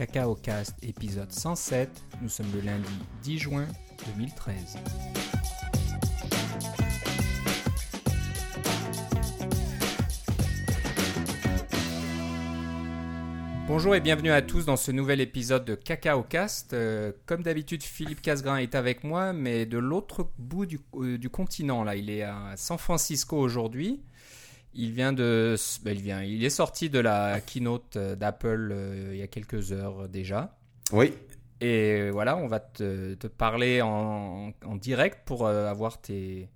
Cacao Cast épisode 107. Nous sommes le lundi 10 juin 2013. Bonjour et bienvenue à tous dans ce nouvel épisode de Cacao Cast. Euh, comme d'habitude, Philippe Casgrain est avec moi, mais de l'autre bout du, euh, du continent. Là, il est à San Francisco aujourd'hui. Il vient de, ben, il vient, il est sorti de la keynote euh, d'Apple euh, il y a quelques heures déjà. Oui. Et euh, voilà, on va te, te parler en, en direct pour avoir tes,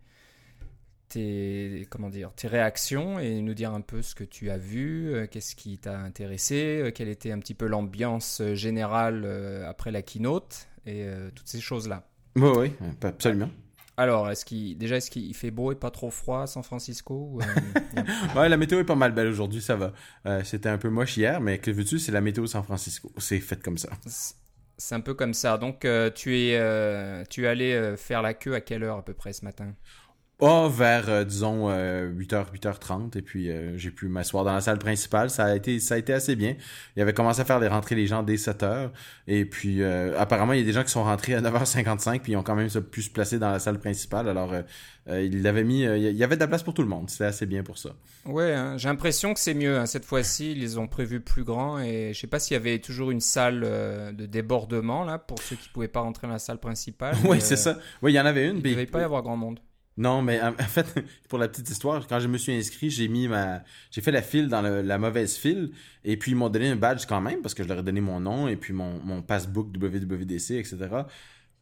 tes, comment dire, tes réactions et nous dire un peu ce que tu as vu, euh, qu'est-ce qui t'a intéressé, euh, quelle était un petit peu l'ambiance générale euh, après la keynote et toutes ces choses-là. Oui, oui, absolument. Alors, est-ce qu'il, déjà, est-ce qu'il fait beau et pas trop froid à San Francisco euh, Ouais, la météo est pas mal belle aujourd'hui, ça va. Euh, C'était un peu moche hier, mais que veux-tu, c'est la météo San Francisco. C'est fait comme ça. C'est un peu comme ça. Donc, euh, tu es, euh, tu es allé faire la queue à quelle heure à peu près ce matin? Oh, vers, euh, disons, euh, 8h, 8h30, et puis euh, j'ai pu m'asseoir dans la salle principale. Ça a été ça a été assez bien. Il avait commencé à faire les rentrées les gens dès 7h, et puis euh, apparemment, il y a des gens qui sont rentrés à 9h55, puis ils ont quand même pu se placer dans la salle principale. Alors, il l'avait mis... il y avait de la place pour tout le monde. C'était assez bien pour ça. Ouais, hein, j'ai l'impression que c'est mieux. hein. Cette fois-ci, ils ont prévus plus grands et je sais pas s'il y avait toujours une salle de débordement là pour ceux qui pouvaient pas rentrer dans la salle principale. oui, c'est ça. Oui, il y en avait une. Il puis- devait pas y avoir grand monde. Non, mais en, fait, pour la petite histoire, quand je me suis inscrit, j'ai mis ma, j'ai fait la file dans la mauvaise file, et puis ils m'ont donné un badge quand même parce que je leur ai donné mon nom et puis mon, mon passbook WWDC, etc.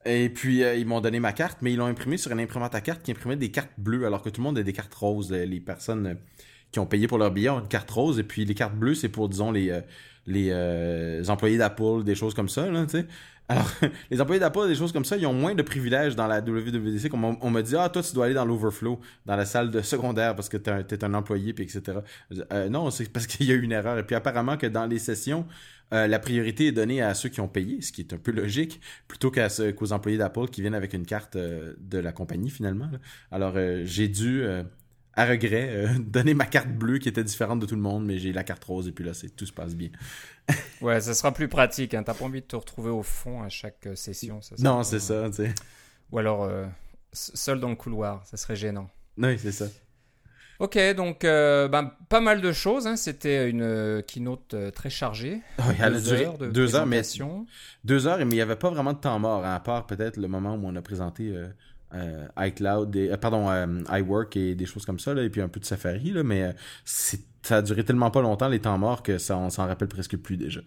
Et puis euh, ils m'ont donné ma carte, mais ils l'ont imprimé sur une imprimante à carte qui imprimait des cartes bleues, alors que tout le monde a des cartes roses. Les personnes euh, qui ont payé pour leur billet ont une carte rose, et puis les cartes bleues, c'est pour disons les euh, les employés d'Apple, des choses comme ça, là, tu sais. Alors, les employés d'Apple, des choses comme ça, ils ont moins de privilèges dans la WWDC. Comme on, m'a dit, ah, toi, tu dois aller dans l'overflow, dans la salle de secondaire parce que t'es un, t'es un employé, puis etc. Euh, non, c'est parce qu'il y a eu une erreur. Et puis apparemment que dans les sessions, euh, la priorité est donnée à ceux qui ont payé, ce qui est un peu logique, plutôt qu'à qu'aux employés d'Apple qui viennent avec une carte euh, de la compagnie finalement. Alors, j'ai dû, à regret, euh, donner ma carte bleue qui était différente de tout le monde, mais j'ai la carte rose et puis là, c'est tout se passe bien. Ouais, ça sera plus pratique. Hein. T'as pas envie de te retrouver au fond à chaque euh, session. Ça, ça Non, c'est ça. Ou alors euh, seul dans le couloir, ça serait gênant. Oui, c'est ça. Ok, donc euh, ben, pas mal de choses. hein. C'était une euh, keynote euh, très chargée. Oui, elle a deux duré heures de deux heures, mais deux heures, mais il n'y avait pas vraiment de temps mort, hein, à part peut-être le moment où on a présenté euh, iCloud, et, euh, pardon, euh, iWork et des choses comme ça, là, et puis un peu de Safari, là, mais euh, ça a duré tellement pas longtemps les temps morts que ça, on s'en rappelle presque plus déjà.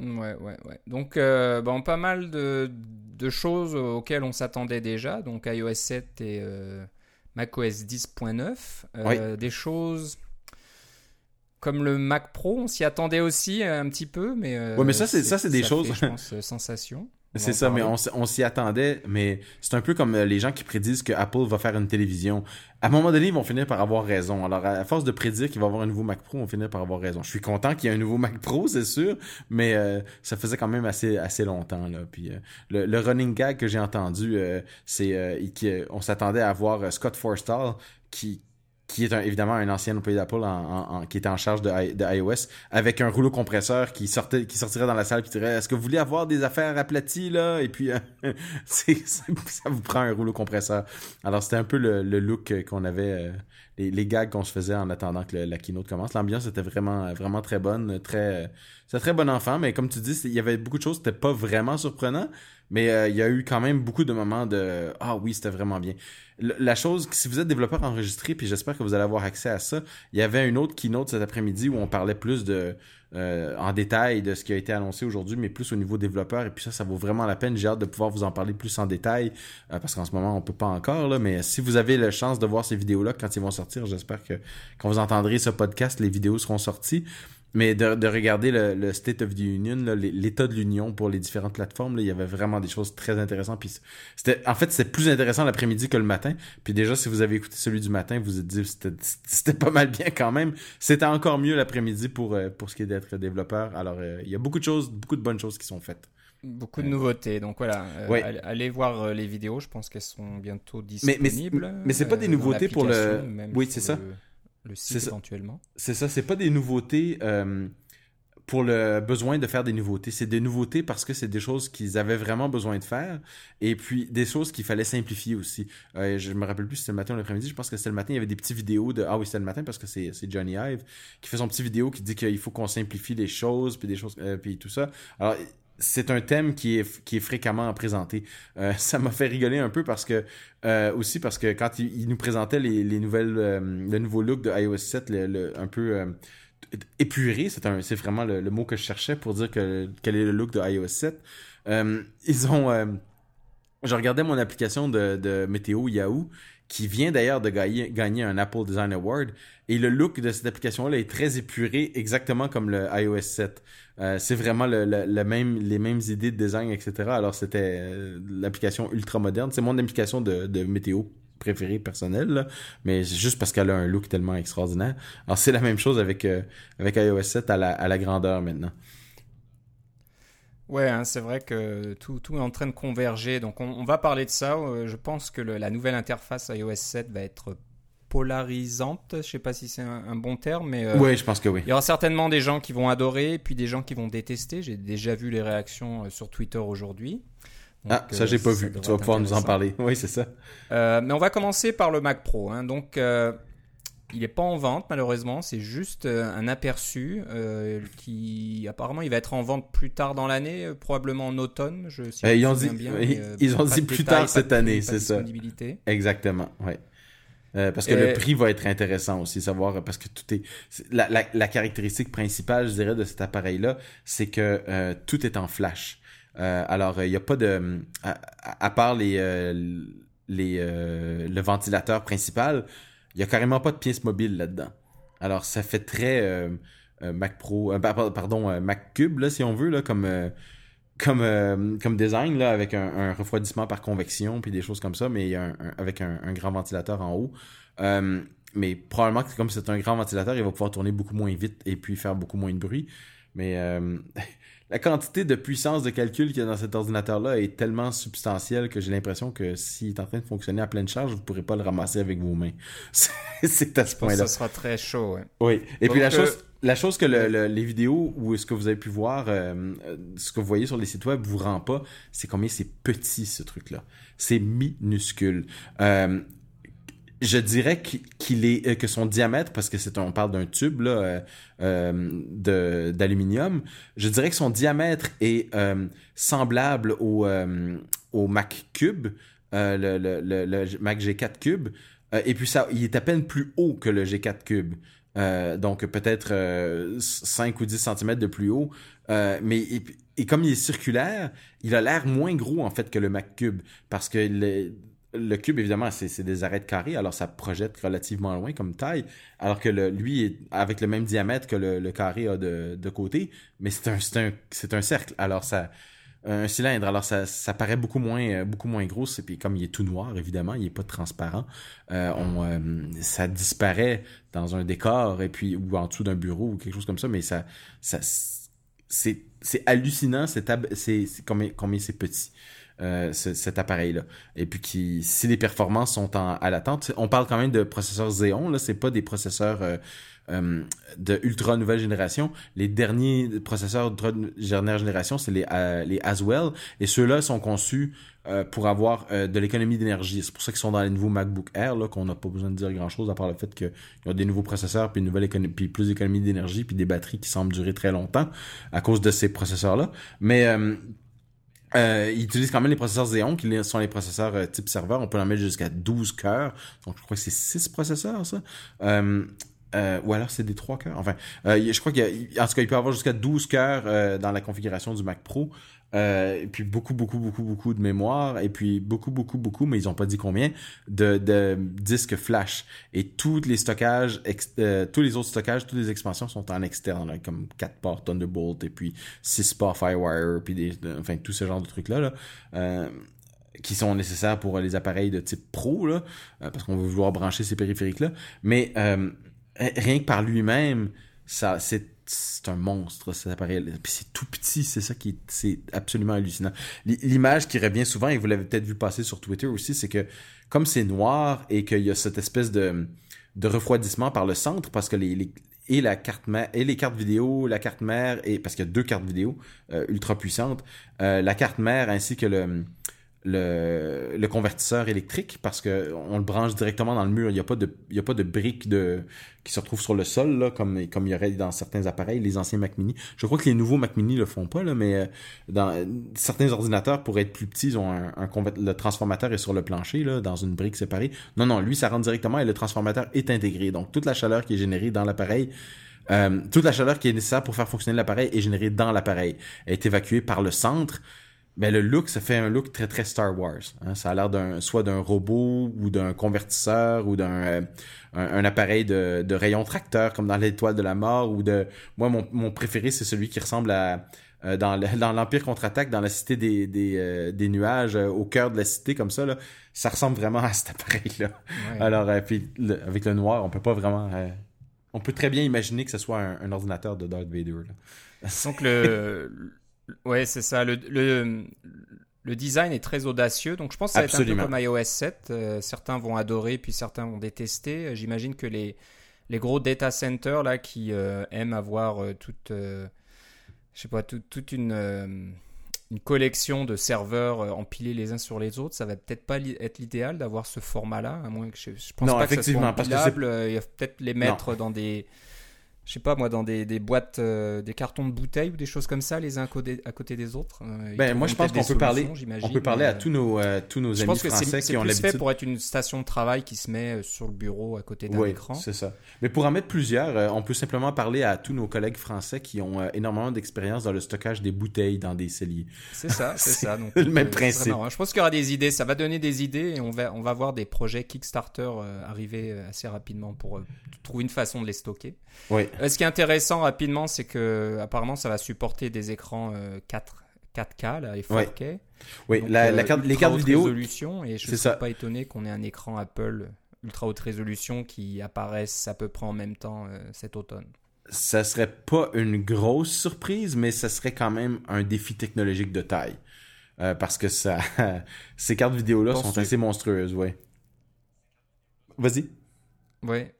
Ouais, ouais, ouais. Donc, bon, pas mal de, de choses auxquelles on s'attendait déjà. Donc, iOS 7 et macOS 10.9. Euh, Des choses comme le Mac Pro, on s'y attendait aussi un petit peu, mais... Ouais, mais ça, c'est- ça, c'est des choses- je pense, sensation. C'est ça, mais on, s'y attendait, mais c'est un peu comme euh, les gens qui prédisent que Apple va faire une télévision. À un moment donné, ils vont finir par avoir raison. Alors, à force de prédire qu'il va y avoir un nouveau Mac Pro, on va finir par avoir raison. Je suis content qu'il y ait un nouveau Mac Pro, c'est sûr, mais euh, ça faisait quand même assez assez longtemps là. Puis euh, le, le running gag que j'ai entendu, euh, c'est qu'on s'attendait à voir Scott Forstall qui qui est un- évidemment un ancien employé d'Apple en, en- en- qui était en charge de, iOS, avec un rouleau compresseur qui sortait, qui sortirait dans la salle qui dirait Est-ce que vous voulez avoir des affaires aplaties là? Et puis euh, ça vous prend un rouleau compresseur. Alors c'était un peu le, le look qu'on avait, euh, les, les gags qu'on se faisait en attendant que la keynote commence. L'ambiance était vraiment, vraiment très bonne, très, c'était très bon enfant, mais comme tu dis, il y avait beaucoup de choses, c'était pas vraiment surprenant. Mais euh, il y a eu quand même beaucoup de moments de ah oui c'était vraiment bien. La chose si vous êtes développeur enregistré puis j'espère que vous allez avoir accès à ça, il y avait une autre keynote cet après-midi où on parlait plus de euh, en détail de ce qui a été annoncé aujourd'hui, mais plus au niveau développeur et puis ça ça vaut vraiment la peine. J'ai hâte de pouvoir vous en parler plus en détail euh, parce qu'en ce moment on peut pas encore là, mais si vous avez la chance de voir ces vidéos là quand ils vont sortir, j'espère que quand vous entendrez ce podcast, les vidéos seront sorties. Mais de, de regarder le, le State of the Union, l'état de l'Union pour les différentes plateformes, là, il y avait vraiment des choses très intéressantes. Puis c'était, en fait, c'était plus intéressant l'après-midi que le matin. Puis déjà, si vous avez écouté celui du matin, vous vous êtes dit c'était, c'était pas mal bien quand même. C'était encore mieux l'après-midi pour, euh, pour ce qui est d'être développeur. Alors, euh, il y a beaucoup de choses, beaucoup de bonnes choses qui sont faites. Beaucoup de nouveautés. Donc voilà, euh, Ouais. allez, voir euh, les vidéos. Je pense qu'elles sont bientôt Mais- mais- disponibles. mais c'est pas des euh, nouveautés pour le- Oui, c'est ça. Le, le site C'est ça. éventuellement. C'est ça, c'est pas des nouveautés euh, pour le besoin de faire des nouveautés. C'est des nouveautés parce que c'est des choses qu'ils avaient vraiment besoin de faire et puis des choses qu'il fallait simplifier aussi. Euh, je me rappelle plus si c'était le matin ou l'après-midi. Je pense que c'était le matin. Il y avait des petites vidéos de. Ah oui, c'était le matin parce que c'est Johnny Ive qui fait son petit vidéo qui dit qu'il faut qu'on simplifie les choses puis des choses euh, puis tout ça. Alors c'est un thème qui est, fréquemment présenté. Euh, ça m'a fait rigoler un peu parce que euh, aussi parce que quand il, nous présentait les, les nouvelles euh, le nouveau look de iOS 7 le, un peu épuré, c'est vraiment le, mot que je cherchais pour dire que quel est le look de iOS 7. ils ont je regardais mon application de météo Yahoo qui vient d'ailleurs de gagner, un Apple Design Award. Et le look de cette application-là est très épuré, exactement comme le iOS 7. Euh, c'est vraiment le, même, les mêmes idées de design, etc. Alors c'était euh, l'application ultra moderne. C'est mon application de, météo préférée personnelle, mais c'est juste parce qu'elle a un look tellement extraordinaire. Alors c'est la même chose avec, euh, avec iOS 7 à la, à la grandeur maintenant. Ouais, hein, c'est vrai que tout, tout, est en train de converger. Donc on, va parler de ça. je pense que la nouvelle interface iOS 7 va être polarisante. Je sais pas si c'est un, bon terme, mais euh, je pense que oui. Il y aura certainement des gens qui vont adorer, puis des gens qui vont détester. J'ai déjà vu les réactions euh, sur Twitter aujourd'hui. ah, ça j'ai pas vu. Tu vas pouvoir nous en parler. Oui, c'est ça. Euh, mais on va commencer par le Mac Pro. Hein. Donc, il n'est pas en vente malheureusement. C'est juste un aperçu qui apparemment il va être en vente plus tard dans l'année, probablement en automne. Je, ils, ont dit, ils ont dit plus tard cette année, c'est ça. Exactement. Ouais. Euh, parce que le prix va être intéressant aussi, savoir, parce que tout est... La, la, caractéristique principale, je dirais, de cet appareil-là, c'est que euh, tout est en flash. Euh, alors, il n'y a pas de... À, part les, les, le ventilateur principal, il n'y a carrément pas de pièce mobile là-dedans. Alors, ça fait très Mac Pro... pardon, Mac Cube, si on veut, comme euh, design, là, avec un, refroidissement par convection, puis des choses comme ça, mais avec un, grand ventilateur en haut. Euh, mais probablement que comme c'est un grand ventilateur, il va pouvoir tourner beaucoup moins vite et puis faire beaucoup moins de bruit. Mais euh, la quantité de puissance de calcul qu'il y a dans cet ordinateur-là est tellement substantielle que j'ai l'impression que s'il est en train de fonctionner à pleine charge, vous ne pourrez pas le ramasser avec vos mains. c'est à ce point-là. Ça sera très chaud. Oui. Et puis la chose la chose que les vidéos ou ce que vous avez pu voir, euh, ce que vous voyez sur les sites web vous rend pas, c'est combien c'est petit ce truc-là. C'est minuscule. Euh, je dirais qu'il est euh, que son diamètre, parce que c'est on parle d'un tube là, d'aluminium, je dirais que son diamètre est semblable au, au Mac Cube, le, le, le, Mac G4 Cube, et puis ça, il est à peine plus haut que le G4 Cube. Euh, donc peut-être 5 euh, ou 10 cm de plus haut. Euh, mais et, comme il est circulaire, il a l'air moins gros en fait que le Mac Cube parce que le, cube évidemment c'est des arêtes carrées alors ça projette relativement loin comme taille alors que le, lui est avec le même diamètre que le, carré a de, côté mais c'est un cercle alors ça un cylindre. Alors ça, ça paraît beaucoup moins euh, gros. Et puis comme il est tout noir, évidemment, il est pas transparent. Euh, euh, ça disparaît dans un décor et puis ou en dessous d'un bureau ou quelque chose comme ça. Mais ça, ça c'est hallucinant. C'est combien c'est petit. Euh, cet appareil-là. Et puis qui, si les performances sont en, à l'attente, on parle quand même de processeurs Xeon, là, c'est pas des processeurs euh, euh, de ultra nouvelle génération. Les derniers processeurs ultra dernière génération, c'est les, euh, les Aswell, et ceux-là sont conçus euh, pour avoir de l'économie d'énergie. C'est pour ça qu'ils sont dans les nouveaux MacBook Air, là, qu'on n'a pas besoin de dire grand-chose à part le fait qu'ils ont des nouveaux processeurs, puis une nouvelle économie, puis plus d'économie d'énergie, puis des batteries qui semblent durer très longtemps à cause de ces processeurs-là. Mais euh, ils utilisent quand même les processeurs Xeon, qui sont les processeurs type serveur. On peut en mettre jusqu'à 12 cœurs. Donc, je crois que c'est 6 processeurs, ça. Euh, euh, ou alors c'est des 3 cœurs. Enfin, euh, je crois qu'il en tout cas, il peut avoir jusqu'à 12 cœurs euh, dans la configuration du Mac Pro. Et puis beaucoup, beaucoup, beaucoup, beaucoup de mémoire. Et puis beaucoup, beaucoup, beaucoup, mais ils n'ont pas dit combien, de, de disques flash. Et tous les stockages, tous les autres stockages, toutes les expansions sont en externe, comme 4 ports Thunderbolt et puis 6 ports Firewire, puis des, enfin tout ce genre de trucs-là. Là. qui sont nécessaires pour les appareils de type pro, là, parce qu'on veut vouloir brancher ces périphériques-là. Mais rien que par lui-même, ça, c'est c'est un monstre cet appareil. C'est tout petit, c'est ça qui c'est absolument hallucinant. L'image qui revient souvent et vous l'avez peut-être vu passer sur Twitter aussi, c'est que comme c'est noir et qu'il y a cette espèce de de refroidissement par le centre parce que les, et la carte mère et les cartes vidéo, la carte mère et parce qu'il y a deux cartes vidéo ultra puissantes, la carte mère ainsi que le le, convertisseur électrique parce que on le branche directement dans le mur. Il n'y a pas de, il y a pas de briques de, qui se retrouvent sur le sol, là, comme, comme il y aurait dans certains appareils, les anciens Mac Mini. Je crois que les nouveaux Mac Mini le font pas, là, mais euh, dans certains ordinateurs, pour être plus petits, ils ont un, le transformateur est sur le plancher, là, dans une brique séparée. Non, non, lui, ça rentre directement et le transformateur est intégré. Donc, toute la chaleur qui est générée dans l'appareil, euh, toute la chaleur qui est nécessaire pour faire fonctionner l'appareil est générée dans l'appareil. Est évacuée par le centre ben le look, ça fait un look très très Star Wars. Hein. Ça a l'air d'un soit d'un robot ou d'un convertisseur ou d'un euh, un, appareil de, de rayon tracteur comme dans l'étoile de la mort ou de moi mon, mon préféré c'est celui qui ressemble à euh, dans dans l'empire contre-attaque dans la cité des des, euh, des nuages au cœur de la cité comme ça là ça ressemble vraiment à cet appareil là alors puis avec le noir on peut pas vraiment on peut très bien imaginer que ce soit un, ordinateur de Darth Vader là. donc le Ouais, c'est ça. Le, le, design est très audacieux, donc je pense que ça va être un peu comme iOS 7. Euh, certains vont adorer, puis certains vont détester. J'imagine que les, les gros data centers là, qui euh, aiment avoir euh, toute, je sais pas, toute une, une collection de serveurs empilés les uns sur les autres, ça va peut-être pas être l'idéal d'avoir ce format-là, à moins que je, pense non, pas effectivement, que ça soit il y a peut-être les mettre dans des je sais pas moi, dans des, des boîtes, euh, des cartons de bouteilles ou des choses comme ça, les uns à côté, des autres. Euh, ben, moi, je pense qu'on peut parler, on peut parler à tous nos, euh, tous nos amis français qui ont l'habitude. C'est fait pour être une station de travail qui se met sur le bureau à côté d'un oui, écran. c'est ça. Mais pour en mettre plusieurs, on peut simplement parler à tous nos collègues français qui ont énormément d'expérience dans le stockage des bouteilles dans des celliers. C'est ça, c'est ça. Donc, le même principe. Je pense qu'il y aura des idées, ça va donner des idées et on va, on va voir des projets Kickstarter arriver assez rapidement pour trouver une façon de les stocker. Oui. Ce qui est intéressant rapidement, c'est que apparemment ça va supporter des écrans 4 euh, 4K là, et 4K. Oui, la, euh, carte, les cartes vidéo. Résolution, et je ne suis pas étonné qu'on ait un écran Apple ultra haute résolution qui apparaisse à peu près en même temps euh, cet automne. Ça serait pas une grosse surprise, mais ça serait quand même un défi technologique de taille. parce que ça, ces cartes vidéo-là sont assez monstrueuses, ouais. Vas-y. Ouais.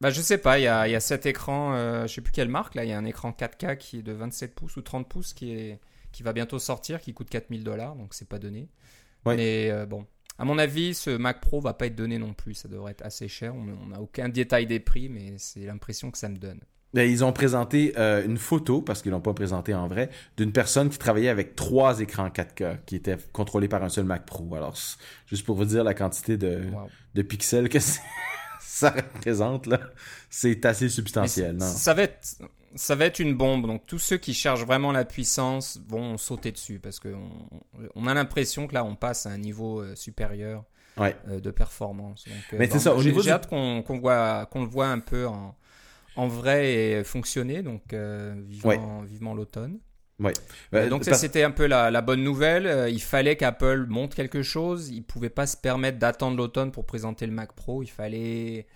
Bah, je sais pas, il y a, y a cet écran, euh, je sais plus quelle marque, là, il y a un écran 4K qui est de 27 pouces ou 30 pouces qui, est, qui va bientôt sortir, qui coûte 4000 dollars, donc c'est pas donné. Mais euh, bon, à mon avis, ce Mac Pro va pas être donné non plus, ça devrait être assez cher, on n'a aucun détail des prix, mais c'est l'impression que ça me donne. Ils ont présenté euh, une photo, parce qu'ils l'ont pas présenté en vrai, d'une personne qui travaillait avec trois écrans 4K qui étaient contrôlés par un seul Mac Pro. Alors, juste pour vous dire la quantité de, de pixels que c'est ça représente, là, c'est assez substantiel. Non? Ça, va être, ça va être une bombe. Donc, tous ceux qui cherchent vraiment la puissance vont sauter dessus parce qu'on on a l'impression que là, on passe à un niveau euh, supérieur euh, de performance. Donc, euh, Mais c'est ça. J'ai hâte qu'on voit, qu'on le voit un peu en, en vrai et fonctionner. Donc, vivement, vivement l'automne. Ouais. Euh, donc ça, c'était un peu la, bonne nouvelle. Euh, il fallait qu'Apple monte quelque chose. Il pouvait pas se permettre d'attendre l'automne pour présenter le Mac Pro. Il fallait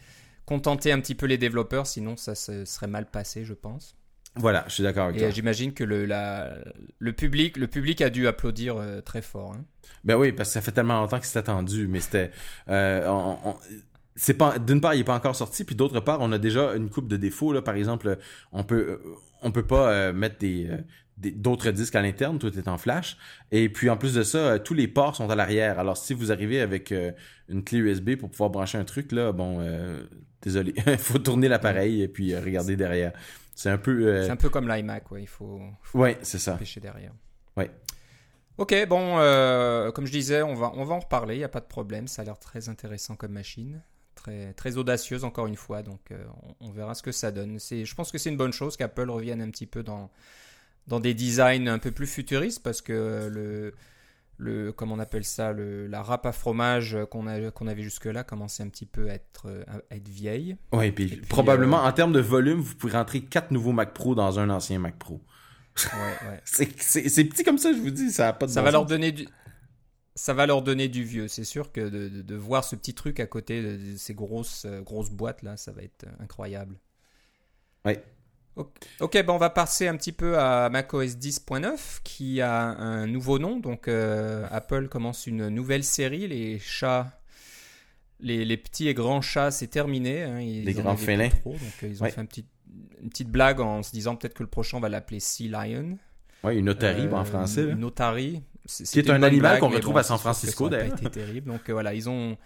contenter un petit peu les développeurs, sinon ça se serait mal passé, je pense. Voilà, je suis d'accord avec Et j'imagine que le, la, le, public, le public a dû applaudir euh, très fort. Hein. Ben oui, parce que ça fait tellement longtemps que c'était attendu, mais c'était... c'est pas d'une part il est pas encore sorti puis d'autre part on a déjà une coupe de défauts là par exemple on peut on peut pas mettre des, d'autres disques à l'interne, tout est en flash. Et puis en plus de ça, euh, tous les ports sont à l'arrière. Alors si vous arrivez avec euh, une clé USB pour pouvoir brancher un truc, là, bon, euh, désolé, il faut tourner l'appareil et puis regarder derrière. C'est un peu... C'est un peu comme l'iMac, ouais. il faut, faut ouais, c'est ça. derrière. Ouais. Ok, bon, comme je disais, on va, on va en reparler, il n'y a pas de problème, ça a l'air très intéressant comme machine. Très, très audacieuse encore une fois, donc on, on, verra ce que ça donne. Je pense que c'est une bonne chose qu'Apple revienne un petit peu dans, dans des designs un peu plus futuristes parce que le, le comment on appelle ça, le, la râpe à fromage qu'on qu'on avait jusque-là commençait un petit peu à être, à être vieille. Oui, et puis, probablement euh, en termes de volume, vous pouvez rentrer quatre nouveaux Mac Pro dans un ancien Mac Pro. Ouais, ouais. c'est petit comme ça, je vous dis, ça a pas de Ça va leur donner du ça va leur donner du vieux. C'est sûr que de, de, voir ce petit truc à côté de, ces grosses, euh, grosses boîtes là, ça va être incroyable. Ouais. Ok, bon, on va passer un petit peu à macOS 10.9 qui a un nouveau nom. Donc, euh, Apple commence une nouvelle série. Les chats, les, petits et grands chats, c'est terminé. Hein. les grands félins. donc, euh, ils ont fait un petit. une petite blague en se disant peut-être que le prochain on va l'appeler Sea Lion. Oui, une otarie en français. Une otarie. Qui est un animal qu'on retrouve à San Francisco d'ailleurs. Terrible. Donc voilà, ils ont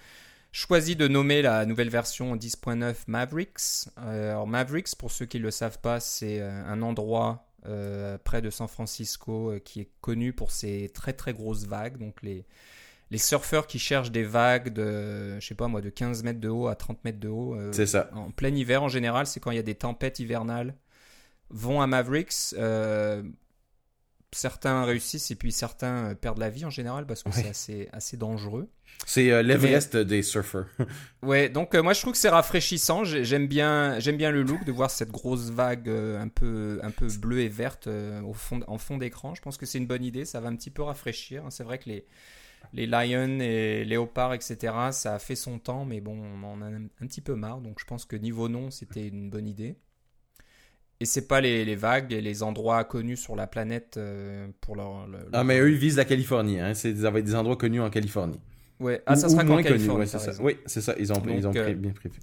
choisi de nommer la nouvelle version 10.9 Mavericks. alors Mavericks, pour ceux qui ne le savent pas, c'est un endroit près de San Francisco qui est connu pour ses très très grosses vagues. Donc les, les surfeurs qui cherchent des vagues de, je sais pas moi, de 15 mètres de haut à 30 mètres de haut. Euh, c'est ça. En plein hiver, en général, c'est quand il y a des tempêtes hivernales. Vont à Mavericks. Euh, certains réussissent et puis certains euh, perdent la vie en général parce que c'est assez, assez dangereux. C'est l'Everest des surfeurs. ouais, donc moi je trouve que c'est rafraîchissant. J'aime bien, j'aime bien le look de voir cette grosse vague un peu, un peu bleue et verte au fond, en fond d'écran. Je pense que c'est une bonne idée. Ça va un petit peu rafraîchir. C'est vrai que les, les lions et léopards, etc., ça a fait son temps, mais bon, on en a un, petit peu marre. Donc je pense que niveau nom, c'était une bonne idée. Et c'est pas les, vagues et les endroits connus sur la planète euh, pour leur, Ah, mais eux, ils visent la Californie. Hein. C'est des, des endroits connus en Californie. Ouais, ah, ça sera qu'en Californie. c'est ça. Oui, c'est ça. Ils ont, ils ont euh, bien prévu.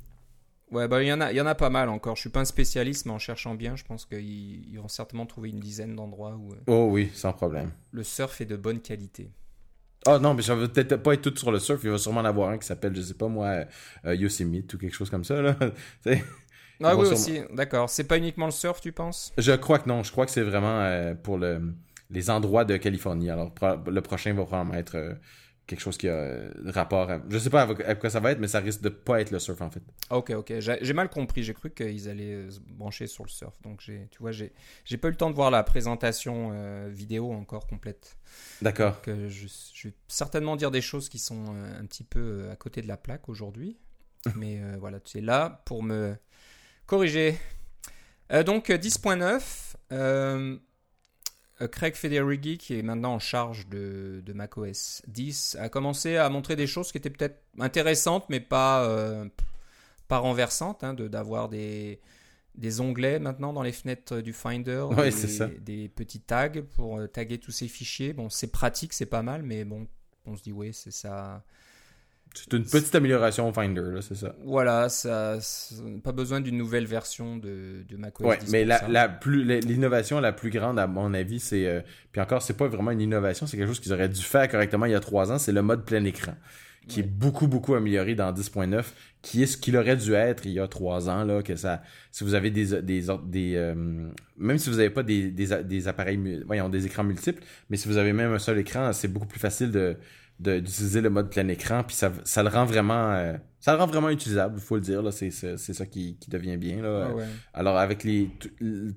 Ouais, bah, il y, en a, y en a pas mal encore. Je suis pas un spécialiste, mais en cherchant bien, je pense qu'ils vont certainement trouver une dizaine d'endroits où. Euh, oh oui, sans problème. Le surf est de bonne qualité. Ah non, mais ça va peut-être pas être tout sur le surf. Il va sûrement en avoir un qui s'appelle, je sais pas moi, euh, Yosemite ou quelque chose comme ça. Là. ah oui, aussi, d'accord. C'est pas uniquement le surf, tu penses? Je crois que non. Je crois que c'est vraiment euh, pour le, les endroits de Californie. Alors, le prochain va probablement être euh, quelque chose qui a euh, rapport à... Je sais pas à quoi ça va être, mais ça risque de pas être le surf en fait. Ok, ok. J'ai mal compris. J'ai cru qu'ils allaient se brancher sur le surf. Donc, tu vois, j'ai pas eu le temps de voir la présentation euh, vidéo encore complète. D'accord. je, je, vais certainement dire des choses qui sont un petit peu à côté de la plaque aujourd'hui. mais voilà, tu es là pour me corriger. donc, 10.9. Euh, Craig Federighi, qui est maintenant en charge de, de macOS 10, a commencé à montrer des choses qui étaient peut-être intéressantes, mais pas, euh, pas renversantes, hein, d'avoir des, des onglets maintenant dans les fenêtres du Finder, des, des, petits tags pour euh, taguer tous ces fichiers. Bon, c'est pratique, c'est pas mal, mais bon, on se dit, oui, c'est ça. C'est une petite amélioration au Finder, c'est ça. Voilà, ça, pas besoin d'une nouvelle version de, de macOS. Ouais, mais la, la plus l'innovation la plus grande à mon avis, c'est euh, puis encore c'est pas vraiment une innovation, c'est quelque chose qu'ils auraient dû faire correctement il y a trois ans, c'est le mode plein écran qui est beaucoup beaucoup amélioré dans 10.9, qui est ce qu'il aurait dû être il y a trois ans là, que ça, si vous avez des des, des euh, même si vous n'avez pas des, des, des appareils, voyons des écrans multiples, mais si vous avez même un seul écran, c'est beaucoup plus facile de d'utiliser le mode plein écran puis ça, ça le rend vraiment euh, ça le rend vraiment utilisable il faut le dire là c'est ça qui, qui devient bien là. Ah alors avec les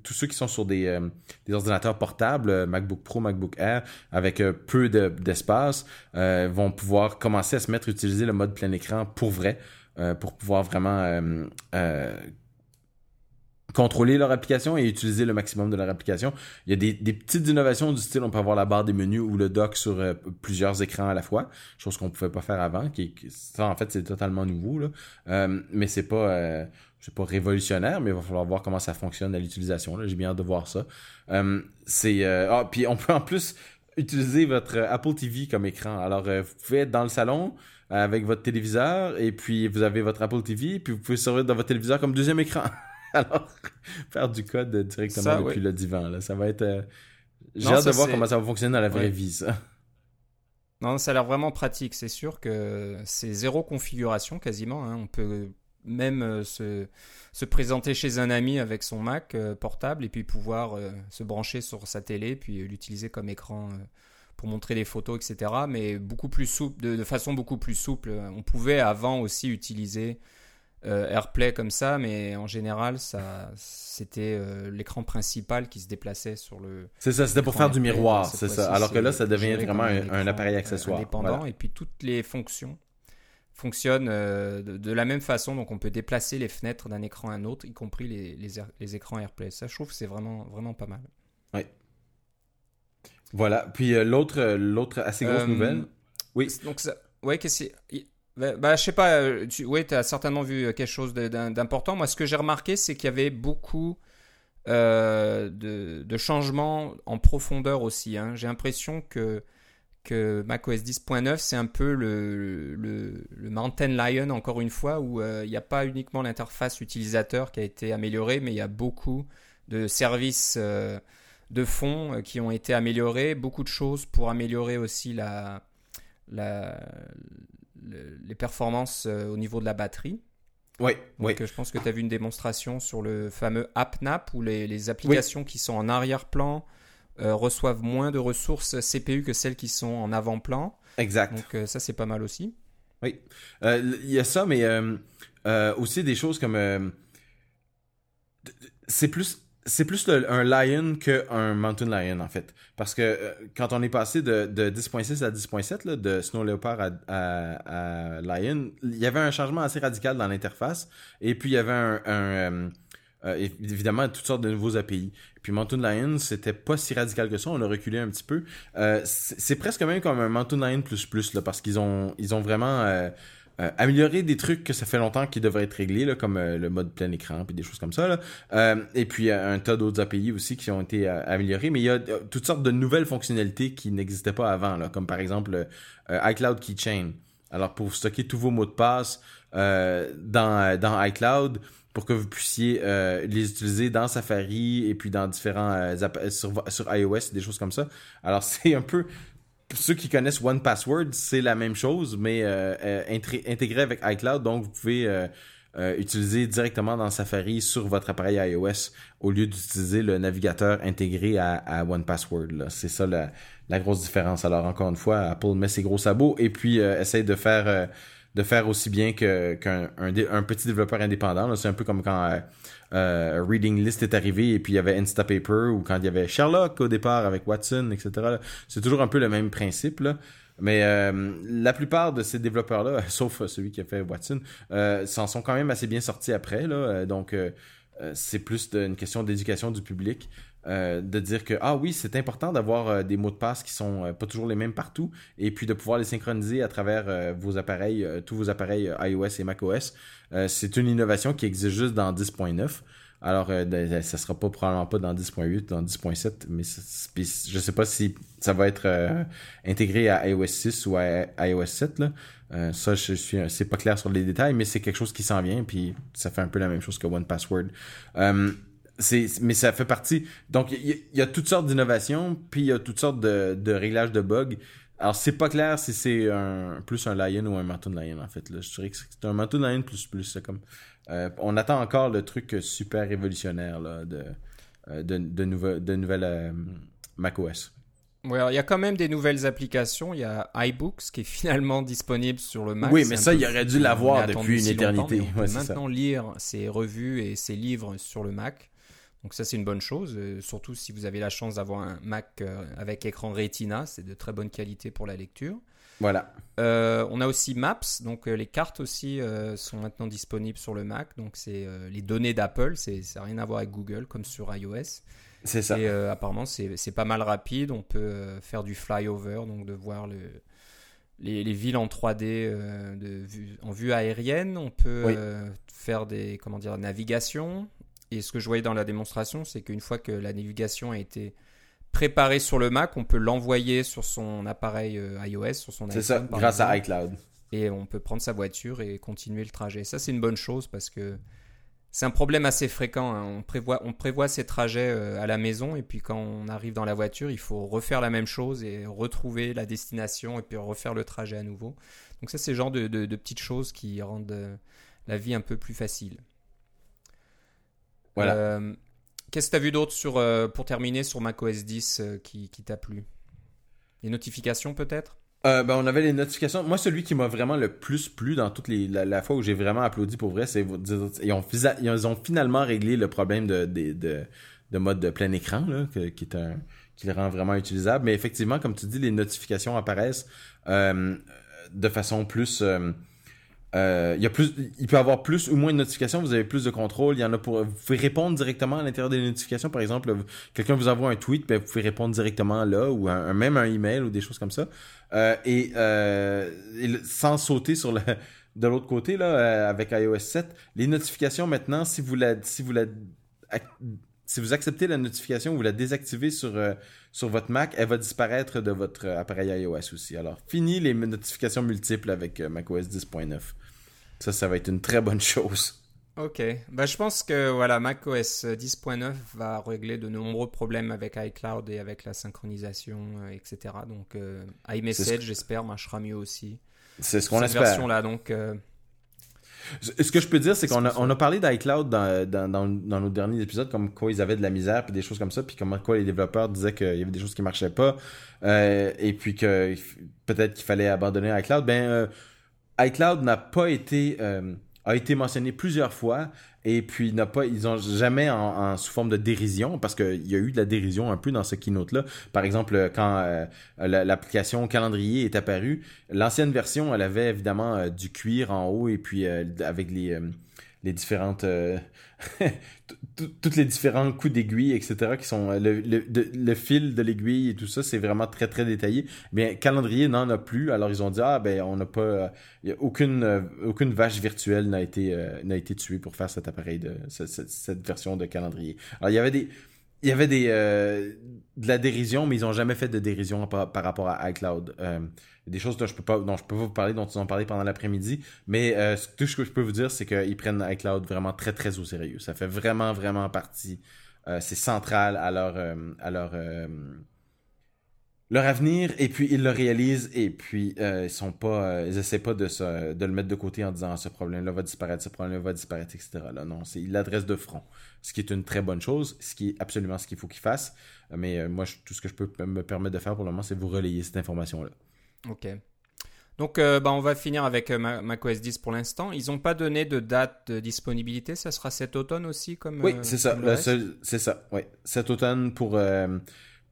tous ceux qui sont sur des, euh, des ordinateurs portables euh, MacBook Pro MacBook Air avec peu d'espace vont pouvoir commencer à se mettre à utiliser le mode plein écran pour vrai pour pouvoir vraiment contrôler leur application et utiliser le maximum de leur application. Il y a des, des petites innovations du style, on peut avoir la barre des menus ou le dock sur euh, plusieurs écrans à la fois, chose qu'on pouvait pas faire avant. Qui, ça, en fait, c'est totalement nouveau. Là. Euh, mais c'est pas, euh, c'est pas révolutionnaire, mais il va falloir voir comment ça fonctionne à l'utilisation. J'ai bien hâte de voir ça. Euh, c'est, ah, puis on peut en plus utiliser votre Apple TV comme écran. Alors, vous pouvez être dans le salon avec votre téléviseur et puis vous avez votre Apple TV, puis vous pouvez servir dans votre téléviseur comme deuxième écran. Alors, faire du code directement depuis le divan, là, ça va être. Euh, j'ai hâte de voir comment ça va fonctionner dans la vraie vie, ça. Non, ça a l'air vraiment pratique. C'est sûr que c'est zéro configuration quasiment. Hein. On peut même euh, se, se, présenter chez un ami avec son Mac euh, portable et puis pouvoir se brancher sur sa télé puis l'utiliser comme écran pour montrer des photos, etc. Mais beaucoup plus souple, de, de, façon beaucoup plus souple. On pouvait avant aussi utiliser euh, AirPlay comme ça, mais en général, ça, c'était euh, l'écran principal qui se déplaçait sur le. C'est ça, c'était pour faire du miroir, c'est ça. Alors que là, ça devient vraiment un, appareil accessoire. Indépendant, et puis toutes les fonctions fonctionnent euh, de, la même façon, donc on peut déplacer les fenêtres d'un écran à un autre, y compris les, les, écrans AirPlay. Ça, je trouve que c'est vraiment, vraiment pas mal. Oui. Voilà. Puis l'autre, l'autre assez grosse nouvelle. Oui. Donc ça, ouais, qu'est-ce bah, bah, je sais pas, euh, tu oui, as certainement vu quelque chose d'important. Moi, ce que j'ai remarqué, c'est qu'il y avait beaucoup euh, de, de, changements en profondeur aussi. Hein. J'ai l'impression que que macOS 10.9, c'est un peu le, le, le, Mountain Lion, encore une fois, où il n'y a pas uniquement l'interface utilisateur qui a été améliorée, mais il y a beaucoup de services de fond qui ont été améliorés, beaucoup de choses pour améliorer aussi la, la, les performances au niveau de la batterie. Oui, oui. je pense que tu as vu une démonstration sur le fameux AppNap où les, les applications qui sont en arrière-plan euh, reçoivent moins de ressources CPU que celles qui sont en avant-plan. Exact. Donc euh, ça, c'est pas mal aussi. Oui. Euh, il y a ça, mais aussi des choses comme... c'est plus c'est plus un Lion qu'un Mountain Lion, en fait. Parce que euh, quand on est passé de, de 10.6 à 10.7, de Snow Leopard à, Lion, il y avait un changement assez radical dans l'interface. Et puis, il y avait un, euh, euh, évidemment toutes sortes de nouveaux API. Puis Mountain Lion, c'était pas si radical que ça, on a reculé un petit peu. c'est presque même comme un Mountain Lion là, parce qu'ils ont, ils ont vraiment euh, améliorer des trucs que ça fait longtemps qu'ils devraient être réglés, comme euh, le mode plein écran puis des choses comme ça. Euh, et puis un tas d'autres API aussi qui ont été améliorés, mais il y a toutes sortes de nouvelles fonctionnalités qui n'existaient pas avant, comme par exemple iCloud Keychain. Alors pour stocker tous vos mots de passe dans, dans iCloud, pour que vous puissiez les utiliser dans Safari et puis dans différents sur, sur iOS, des choses comme ça. Alors c'est un peu ceux qui connaissent One Password, c'est la même chose, mais euh, euh, intégré avec iCloud. Donc, vous pouvez euh, utiliser directement dans Safari sur votre appareil iOS au lieu d'utiliser le navigateur intégré à, One Password. C'est ça la, grosse différence. Alors, encore une fois, Apple met ses gros sabots et puis essaye de faire de faire aussi bien qu'un un, petit développeur indépendant. C'est un peu comme quand euh, Reading List est arrivé et puis il y avait Instapaper ou quand il y avait Sherlock au départ avec Watson, etc. C'est toujours un peu le même principe. Mais euh, la plupart de ces développeurs-là, sauf celui qui a fait Watson, euh, s'en sont quand même assez bien sortis après. Donc, c'est plus une question d'éducation du public. Euh, de dire que ah oui c'est important d'avoir euh, des mots de passe qui sont euh, pas toujours les mêmes partout et puis de pouvoir les synchroniser à travers vos appareils tous vos appareils iOS et macOS. C'est une innovation qui existe juste dans 10.9 alors ça sera pas probablement pas dans 10.8 dans 10.7 mais je sais pas si ça va être intégré à iOS 6 ou à iOS 7 là. Ça je suis c'est pas clair sur les détails mais c'est quelque chose qui s'en vient puis ça fait un peu la même chose que One Password mais ça fait partie. Donc, il y, a toutes sortes d'innovations, puis il y a toutes sortes de, réglages de bugs. Alors, c'est pas clair si c'est un, plus un Lion ou un Mountain Lion, en fait. Là. Je dirais que c'est un Mountain Lion plus plus. Comme, euh, on attend encore le truc super révolutionnaire là, de, euh, de, de, de nouvelles euh, macOS. Ouais, il y a quand même des nouvelles applications. Il y a iBooks qui est finalement disponible sur le Mac. Oui, mais ça, il aurait dû l'avoir depuis une éternité. on peut maintenant lire ses revues et ses livres sur le Mac. Donc ça c'est une bonne chose, euh, surtout si vous avez la chance d'avoir un Mac euh, avec écran Retina, c'est de très bonne qualité pour la lecture. Voilà. Euh, on a aussi Maps, donc les cartes aussi sont maintenant disponibles sur le Mac, donc c'est les données d'Apple, c'est ça n'a rien à voir avec Google comme sur iOS. C'est ça. Et apparemment c'est pas mal rapide, on peut faire du flyover, donc de voir le, les, villes en 3D de en vue aérienne, on peut faire des comment dire navigation, et ce que je voyais dans la démonstration, c'est qu'une fois que la navigation a été préparée sur le Mac, on peut l'envoyer sur son appareil euh, iOS, sur son C'est ça, grâce à iCloud. Et on peut prendre sa voiture et continuer le trajet. Ça, c'est une bonne chose parce que c'est un problème assez fréquent. Hein. On, prévoit, on prévoit ces trajets euh, à la maison et puis quand on arrive dans la voiture, il faut refaire la même chose et retrouver la destination et puis refaire le trajet à nouveau. Donc ça, c'est le genre de, de, petites choses qui rendent euh, la vie un peu plus facile. Voilà. Euh, qu'est-ce que tu as vu d'autre sur, euh, pour terminer sur macOS 10 euh, qui, qui t'a plu? Les notifications peut-être? Ben, on avait les notifications. Moi, celui qui m'a vraiment le plus plu dans toutes les la, fois où j'ai vraiment applaudi pour vrai, c'est ils ont, ils ont finalement réglé le problème de, de, de, mode de plein écran, là, qui est un qui le rend vraiment utilisable. Mais effectivement, comme tu dis, les notifications apparaissent de façon plus euh, il, y a plus, il peut y avoir plus ou moins de notifications, vous avez plus de contrôle. Il y en a pour. Vous pouvez répondre directement à l'intérieur des notifications. Par exemple, quelqu'un vous envoie un tweet, ben, vous pouvez répondre directement là, ou un, même un email ou des choses comme ça. Euh, et, euh, sans sauter sur le. De l'autre côté, là, avec iOS 7, les notifications maintenant, si vous la, si vous la si vous acceptez la notification, vous la désactivez sur, euh, sur votre Mac, elle va disparaître de votre appareil iOS aussi. Alors, fini les notifications multiples avec macOS 10.9. Ça, ça va être une très bonne chose. Ok, bah, je pense que voilà, macOS 10.9 va régler de nombreux problèmes avec iCloud et avec la synchronisation, etc. Donc, iMessage, j'espère, marchera mieux aussi. C'est ce qu'on espère. Cette version-là, donc. Ce que je peux dire, c'est qu'on a, on a parlé d'iCloud dans, dans, dans, dans, nos derniers épisodes, comme quoi ils avaient de la misère, puis des choses comme ça, puis comment quoi les développeurs disaient qu'il y avait des choses qui marchaient pas, euh, et puis que peut-être qu'il fallait abandonner iCloud. Ben, euh, iCloud n'a pas été euh, a été mentionné plusieurs fois et puis n'a pas ils ont jamais en, sous forme de dérision parce qu'il y a eu de la dérision un peu dans ce keynote là par exemple quand euh, l'application calendrier est apparue l'ancienne version elle avait évidemment euh, du cuir en haut et puis avec les les différentes toutes les différents coups d'aiguille etc qui sont le, le, fil de l'aiguille et tout ça c'est vraiment très très détaillé. Bien calendrier n'en a plus. Alors ils ont dit ah ben on n'a pas aucune aucune vache virtuelle n'a été n'a été tuée pour faire cet appareil de cette, version de calendrier. Alors il y avait des il y avait des de la dérision mais ils ont jamais fait de dérision par, rapport à iCloud. Des choses dont je peux pas dont je peux pas vous parler dont ils ont parlé pendant l'après-midi mais euh, tout ce que je peux vous dire c'est qu'ils prennent iCloud vraiment très très au sérieux. Ça fait vraiment vraiment partie euh, c'est central à leur euh, à leur leur avenir et puis ils le réalisent et puis ils sont pas ils essaient pas de se, de le mettre de côté en disant ce problème là va disparaître ce problème là va disparaître etc là non c'est ils l'adressent de front ce qui est une très bonne chose ce qui est absolument ce qu'il faut qu'ils fassent mais moi tout ce que je peux me permettre de faire pour le moment c'est vous relayer cette information là Ok. Donc, euh, bah, on va finir avec euh, macOS 10 pour l'instant. Ils n'ont pas donné de date de disponibilité. Ça sera cet automne aussi, comme. Oui, euh, c'est ça. C'est ça. Oui, cet automne pour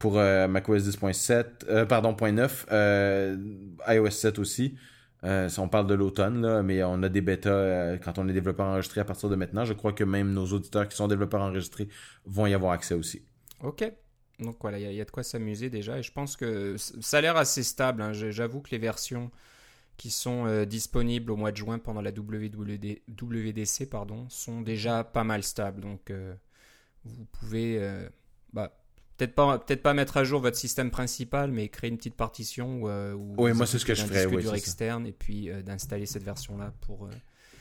pour macOS 10.7, pardon, .9, iOS 7 aussi. on parle de l'automne, mais on a des bêtas quand on est développeur enregistré à partir de maintenant. Je crois que même nos auditeurs qui sont développeurs enregistrés vont y avoir accès aussi. Ok. Donc voilà, il y, a de quoi s'amuser déjà. Et je pense que ça a l'air assez stable. Hein. J'avoue que les versions qui sont euh, disponibles au mois de juin pendant la WWDC pardon, sont déjà pas mal stables. Donc euh, vous pouvez euh, peut-être pas, peut pas mettre à jour votre système principal, mais créer une petite partition où, oui, moi c'est ce que je ferais. Oui, externe et puis d'installer cette version-là pour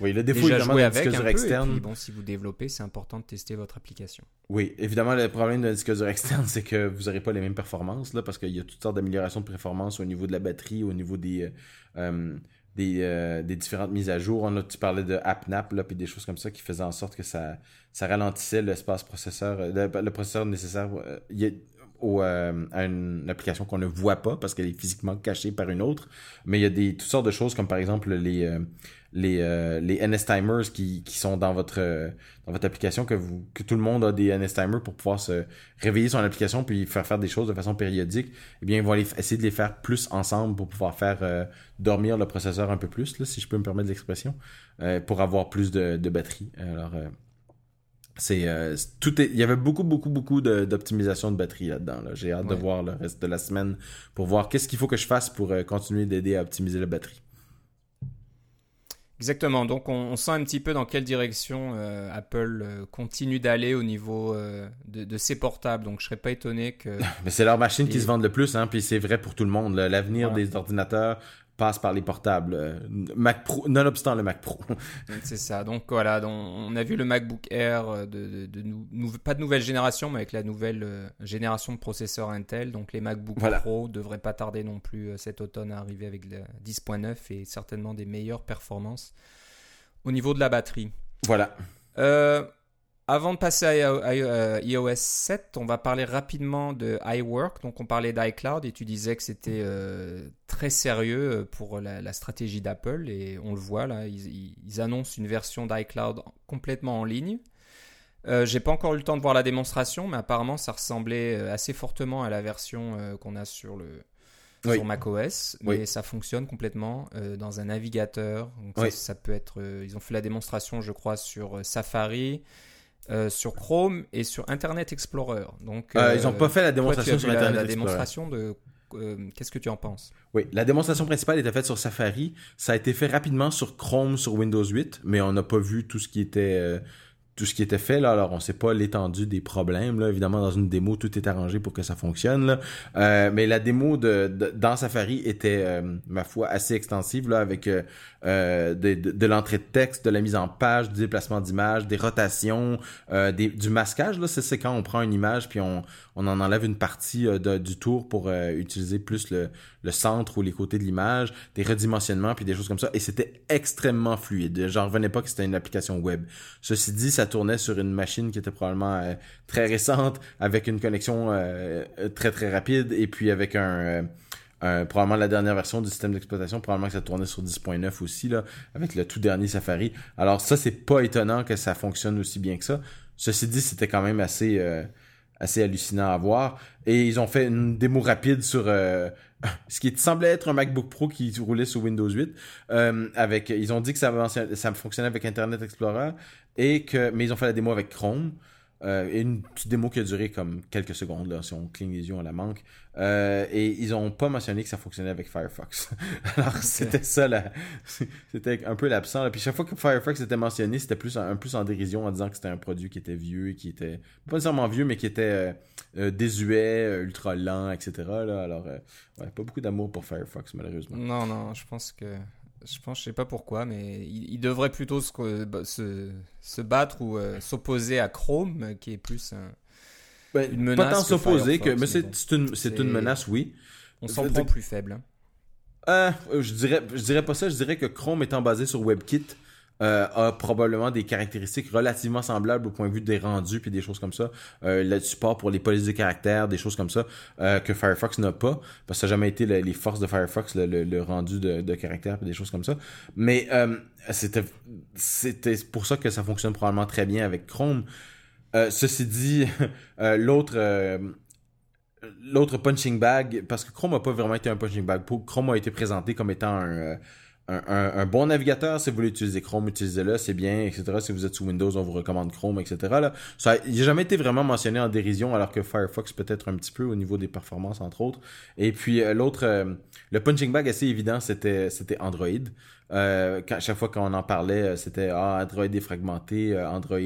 oui, le défaut évidemment d'un disque dur externe. bon, si vous développez, c'est important de tester votre application. Oui, évidemment, le problème d'un disque dur externe, c'est que vous n'aurez pas les mêmes performances, là, parce qu'il y a toutes sortes d'améliorations de performance au niveau de la batterie, au niveau des, euh, euh, des, euh, des, différentes mises à jour. On a, tu parlais de AppNap, là, puis des choses comme ça qui faisaient en sorte que ça, ça ralentissait l'espace processeur, le, processeur nécessaire. Au, à une application qu'on ne voit pas parce qu'elle est physiquement cachée par une autre. Mais il y a des toutes sortes de choses comme par exemple les les, euh, les NS timers qui, qui sont dans votre euh, dans votre application que vous que tout le monde a des NS timers pour pouvoir se réveiller son application puis faire faire des choses de façon périodique eh bien ils vont essayer de les faire plus ensemble pour pouvoir faire euh, dormir le processeur un peu plus là, si je peux me permettre l'expression pour avoir plus de, de batterie. Alors c'est tout il y avait beaucoup beaucoup beaucoup d'optimisation de, batterie là-dedans là. j'ai hâte de voir le reste de la semaine pour voir qu'est-ce qu'il faut que je fasse pour continuer d'aider à optimiser la batterie Exactement, donc on, sent un petit peu dans quelle direction euh, Apple euh, continue d'aller au niveau euh, de, ses portables, donc je serais pas étonné que... Mais c'est leur machine qui se vendent le plus, hein, puis c'est vrai pour tout le monde. L'avenir des ordinateurs, passe par les portables. Euh, Mac Pro, nonobstant le Mac Pro. c'est ça. Donc voilà, on a vu le MacBook Air euh, de, de, pas de nouvelle génération, mais avec la nouvelle euh, génération de processeurs Intel. Donc les MacBook Pro devraient pas tarder non plus cet automne à arriver avec le 10.9 et certainement des meilleures performances au niveau de la batterie. Voilà. Avant de passer à, iOS 7, on va parler rapidement de iWork. Donc, on parlait d'iCloud et tu disais que c'était euh, très sérieux euh, pour la, stratégie d'Apple et on le voit là, ils, annoncent une version d'iCloud complètement en ligne. Euh, J'ai pas encore eu le temps de voir la démonstration, mais apparemment ça ressemblait euh, assez fortement à la version qu'on a sur le sur macOS, mais ça fonctionne complètement dans un navigateur. Donc ça, peut être, ils ont fait la démonstration, je crois, sur Safari. Euh, sur Chrome et sur Internet Explorer. Donc, euh, ils n'ont pas fait la démonstration sur Internet la, la démonstration de euh, qu'est-ce que tu en penses? Oui, la démonstration principale était faite sur Safari. Ça a été fait rapidement sur Chrome, sur Windows 8, mais on n'a pas vu tout ce qui était tout ce qui était fait. Là. Alors, on sait pas l'étendue des problèmes. Là. Évidemment, dans une démo, tout est arrangé pour que ça fonctionne. Là. Euh, mais la démo de, dans Safari était, euh, ma foi, assez extensive là, avec euh, euh de, de, l'entrée de texte, de la mise en page, du déplacement d'image, des rotations, euh, des, du masquage. Là, c'est, quand on prend une image puis on, on en enlève une partie de, du tour pour utiliser plus le, le centre ou les côtés de l'image, des redimensionnements puis des choses comme ça. Et c'était extrêmement fluide. J'en revenais pas que c'était une application web. Ceci dit, ça tournait sur une machine qui était probablement euh, très récente, avec une connexion euh, très très rapide, et puis avec un, euh, probablement la dernière version du système d'exploitation, probablement que ça tournait sur 10.9 aussi, là, avec le tout dernier Safari. Alors ça, c'est pas étonnant que ça fonctionne aussi bien que ça. Ceci dit, c'était quand même assez assez hallucinant à voir. Et ils ont fait une démo rapide sur ce qui semblait être un MacBook Pro qui roulait sur Windows 8. avec, ils ont dit que ça, ça fonctionnait avec Internet Explorer et que, mais ils ont fait la démo avec Chrome. Euh, une petite démo qui a duré comme quelques secondes, là, si on cligne les yeux, on la manque. Euh, et ils ont pas mentionné que ça fonctionnait avec Firefox. Alors, c'était ça, là. C'était un peu l'absent. Puis chaque fois que Firefox était mentionné, c'était plus un, peu en dérision en disant que c'était un produit qui était vieux et qui était, pas nécessairement vieux, mais qui était euh, désuet, ultra lent, etc. Là. Alors, ouais, pas beaucoup d'amour pour Firefox, malheureusement. Non, non, je pense que je pense, je sais pas pourquoi, mais il, devrait plutôt se, bah, se, se battre ou euh, s'opposer à Chrome, qui est plus ben, une menace. Pas tant s'opposer que, mais c'est une, une, menace, oui. On s'en prend plus faible. Hein. Euh, je dirais, je dirais pas ça. Je dirais que Chrome étant basé sur WebKit, euh, a probablement des caractéristiques relativement semblables au point de vue des rendus puis des choses comme ça. Euh, le support pour les polices de caractère, des choses comme ça euh, que Firefox n'a pas parce que ça n'a jamais été les forces de Firefox le, rendu de, caractère puis des choses comme ça. Mais euh, c'était c'était pour ça que ça fonctionne probablement très bien avec Chrome. Ceci dit, l'autre l'autre punching bag, parce que Chrome n'a pas vraiment été un punching bag. Chrome a été présenté comme étant un, un, bon navigateur, si vous voulez utiliser Chrome, utilisez-le, c'est bien, etc. Si vous êtes sous Windows, on vous recommande Chrome, etc. Ça n'a jamais été vraiment mentionné en dérision, alors que Firefox peut-être un petit peu au niveau des performances, entre autres. Et puis euh, l'autre, euh, le punching bag assez évident, c'était c'était Android. Euh, quand, chaque fois qu'on en parlait, c'était ah, Android défragmenté, Android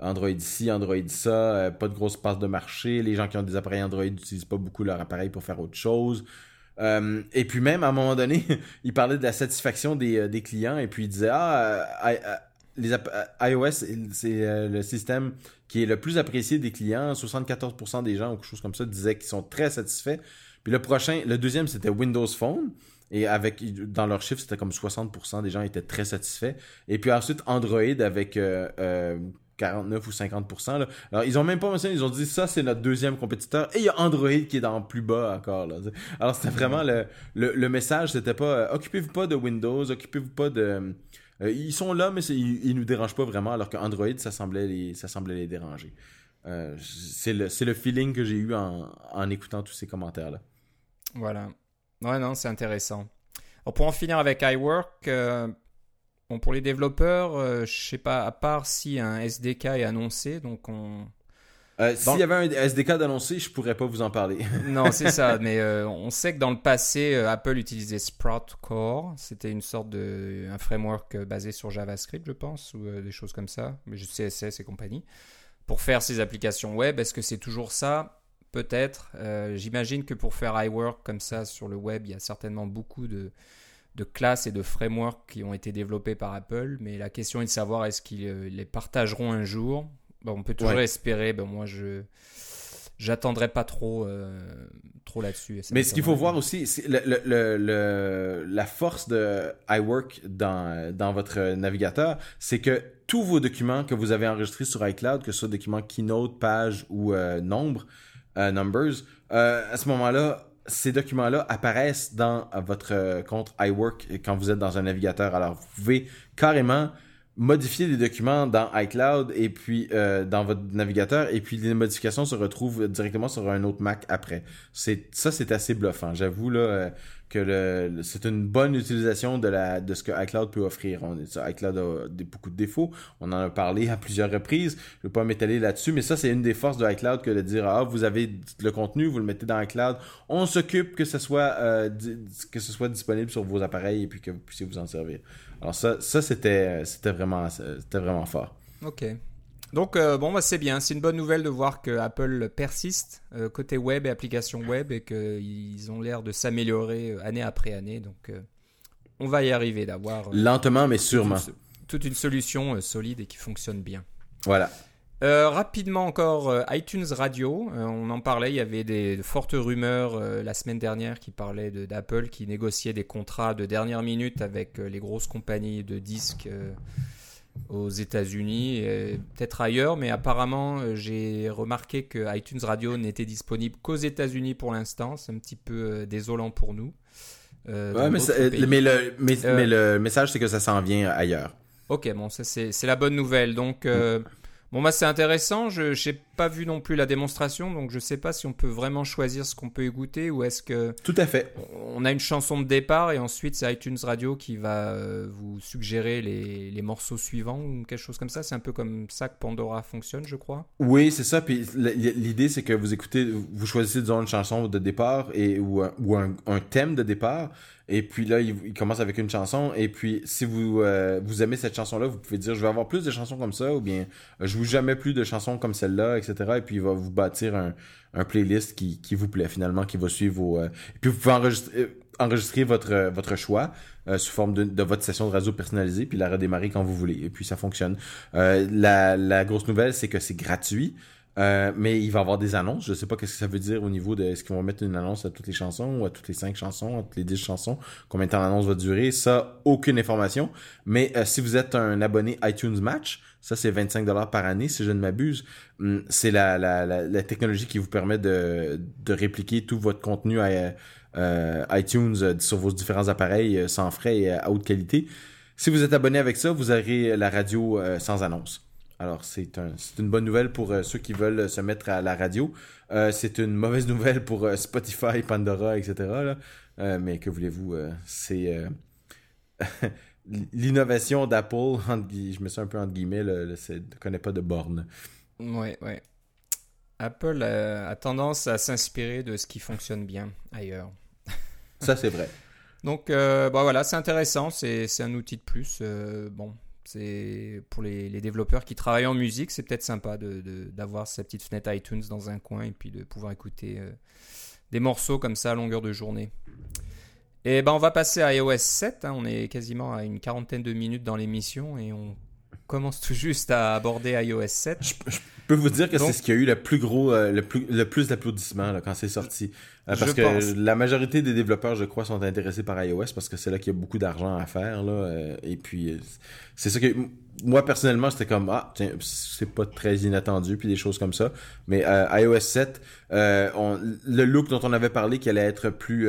Android ici, Android ça, pas de grosse passe de marché. Les gens qui ont des appareils Android n'utilisent pas beaucoup leur appareil pour faire autre chose. Euh, et puis même, à un moment donné, il parlait de la satisfaction des, euh, des clients et puis il disait, ah, euh, les iOS, c'est le système qui est le plus apprécié des clients. 74% des gens ou quelque chose comme ça disaient qu'ils sont très satisfaits. Puis le prochain, le deuxième, c'était Windows Phone. Et avec, dans leurs chiffres, c'était comme 60% des gens étaient très satisfaits. Et puis ensuite, Android avec 49 ou 50%. Là. Alors, ils ont même pas mentionné, ils ont dit ça, c'est notre deuxième compétiteur. Et il y a Android qui est dans plus bas encore. Là. Alors, c'était vraiment le, le, message, c'était pas euh, occupez-vous pas de Windows, occupez-vous pas de. Euh, ils sont là, mais ils, ils nous dérangent pas vraiment, alors qu'Android, ça semblait les, ça semblait les déranger. Euh, c'est le, le feeling que j'ai eu en, en écoutant tous ces commentaires-là. Voilà. Ouais, non, c'est intéressant. pour en finir avec iWork, Bon, pour les développeurs, euh, je sais pas, à part si un SDK est annoncé, donc on. Euh, s'il y avait un SDK d'annoncé, je pourrais pas vous en parler. non, c'est ça. Mais euh, on sait que dans le passé, Apple utilisait Sprout Core. C'était une sorte de un framework basé sur JavaScript, je pense, ou des choses comme ça, mais CSS et compagnie, pour faire ses applications web. Est-ce que c'est toujours ça? Peut-être. J'imagine que pour faire iWork comme ça sur le web, il y a certainement beaucoup de de classes et de frameworks qui ont été développés par Apple, mais la question est de savoir est-ce qu'ils euh, les partageront un jour. on peut toujours espérer. Ben, moi, je j'attendrai pas trop, euh, trop là-dessus. Mais ce qu'il faut voir aussi, c'est le, la force de iWork dans, dans votre navigateur, c'est que tous vos documents que vous avez enregistrés sur iCloud, que ce soit documents Keynote, page ou euh, nombre, numbers, à ce moment-là, ces documents-là apparaissent dans votre compte iWork quand vous êtes dans un navigateur. Alors, vous pouvez carrément modifier des documents dans iCloud et puis euh, dans votre navigateur et puis les modifications se retrouvent directement sur un autre Mac après. C'est ça c'est assez bluffant. J'avoue là euh, que le, c'est une bonne utilisation de la de ce que iCloud peut offrir. On, iCloud a beaucoup de défauts. On en a parlé à plusieurs reprises. Je ne vais pas m'étaler là-dessus, mais ça c'est une des forces de iCloud que de dire ah vous avez le contenu, vous le mettez dans iCloud, on s'occupe que ce soit euh, que ce soit disponible sur vos appareils et puis que vous puissiez vous en servir. Alors ça, ça c'était, c'était vraiment, c'était vraiment fort. Ok. Donc bon, bah, c'est bien, c'est une bonne nouvelle de voir que Apple persiste côté web et applications web et qu'ils ont l'air de s'améliorer année après année. Donc on va y arriver d'avoir lentement mais sûrement toute une solution solide et qui fonctionne bien. Voilà. Euh, rapidement encore, euh, iTunes Radio, euh, on en parlait, il y avait des fortes rumeurs la semaine dernière qui parlaient d'Apple qui négociait des contrats de dernière minute avec les grosses compagnies de disques aux États-Unis et peut-être ailleurs, mais apparemment j'ai remarqué que iTunes Radio n'était disponible qu'aux États-Unis pour l'instant, c'est un petit peu désolant pour nous. mais, mais, le, mais, le message c'est que ça s'en vient ailleurs. Ok, bon, ça c'est la bonne nouvelle. Donc, Bon, bah, c'est intéressant. Je n'ai pas vu non plus la démonstration, donc je ne sais pas si on peut vraiment choisir ce qu'on peut écouter ou est-ce que. Tout à fait. On a une chanson de départ et ensuite c'est iTunes Radio qui va euh, vous suggérer les, les, morceaux suivants ou quelque chose comme ça. C'est un peu comme ça que Pandora fonctionne, je crois. Oui, c'est ça. Puis l'idée, c'est que vous écoutez, vous choisissez disons une chanson de départ et, ou, un, ou un, un thème de départ. Et puis là, il, commence avec une chanson. Et puis, si vous, euh, vous aimez cette chanson-là, vous pouvez dire, je vais avoir plus de chansons comme ça, ou bien, euh, je vous jamais plus de chansons comme celle-là, etc. Et puis, il va vous bâtir un, un playlist qui, qui vous plaît finalement, qui va suivre vos... Euh, et puis, vous pouvez enregistrer, enregistrer votre, votre choix sous forme de, de, votre session de radio personnalisée, puis la redémarrer quand vous voulez. Et puis, ça fonctionne. la, la grosse nouvelle, c'est que c'est gratuit. Euh, mais il va y avoir des annonces. Je ne sais pas ce que ça veut dire au niveau de est-ce qu'ils vont mettre une annonce à toutes les chansons ou à toutes les cinq chansons, à toutes les dix chansons, combien de temps l'annonce va durer? Ça, aucune information. Mais euh, si vous êtes un abonné iTunes Match, ça c'est 25 dollars par année si je ne m'abuse. Hum, c'est la, la, la, technologie qui vous permet de, de répliquer tout votre contenu à euh, iTunes sur vos différents appareils sans frais et à haute qualité. Si vous êtes abonné avec ça, vous aurez la radio sans annonce. Alors, c'est un, une bonne nouvelle pour euh, ceux qui veulent se mettre à la radio. Euh, c'est une mauvaise nouvelle pour euh, Spotify, Pandora, etc. mais que voulez-vous, c'est l'innovation d'Apple. Je me sens un peu entre guillemets, ne connaît pas de borne. Ouais, ouais. Apple a tendance à s'inspirer de ce qui fonctionne bien ailleurs. Ça, c'est vrai. Donc, bah voilà, c'est intéressant. C'est un outil de plus. bon, c'est pour les, développeurs qui travaillent en musique, c'est peut-être sympa d'avoir de, sa petite fenêtre iTunes dans un coin et puis de pouvoir écouter euh, des morceaux comme ça à longueur de journée. Et ben on va passer à iOS 7. Hein. on est quasiment à une quarantaine de minutes dans l'émission et on commence tout juste à aborder iOS 7. Je, peux vous dire que c'est ce qui a eu le plus gros, euh, le plus, le plus d'applaudissements quand c'est sorti. Euh, parce que la majorité des développeurs, je crois, sont intéressés par iOS parce que c'est là qu'il y a beaucoup d'argent à faire. Là, euh, et puis, c'est ça que moi personnellement, c'était comme ah, tiens, c'est pas très inattendu puis des choses comme ça. Mais iOS 7, le look dont on avait parlé qui allait être plus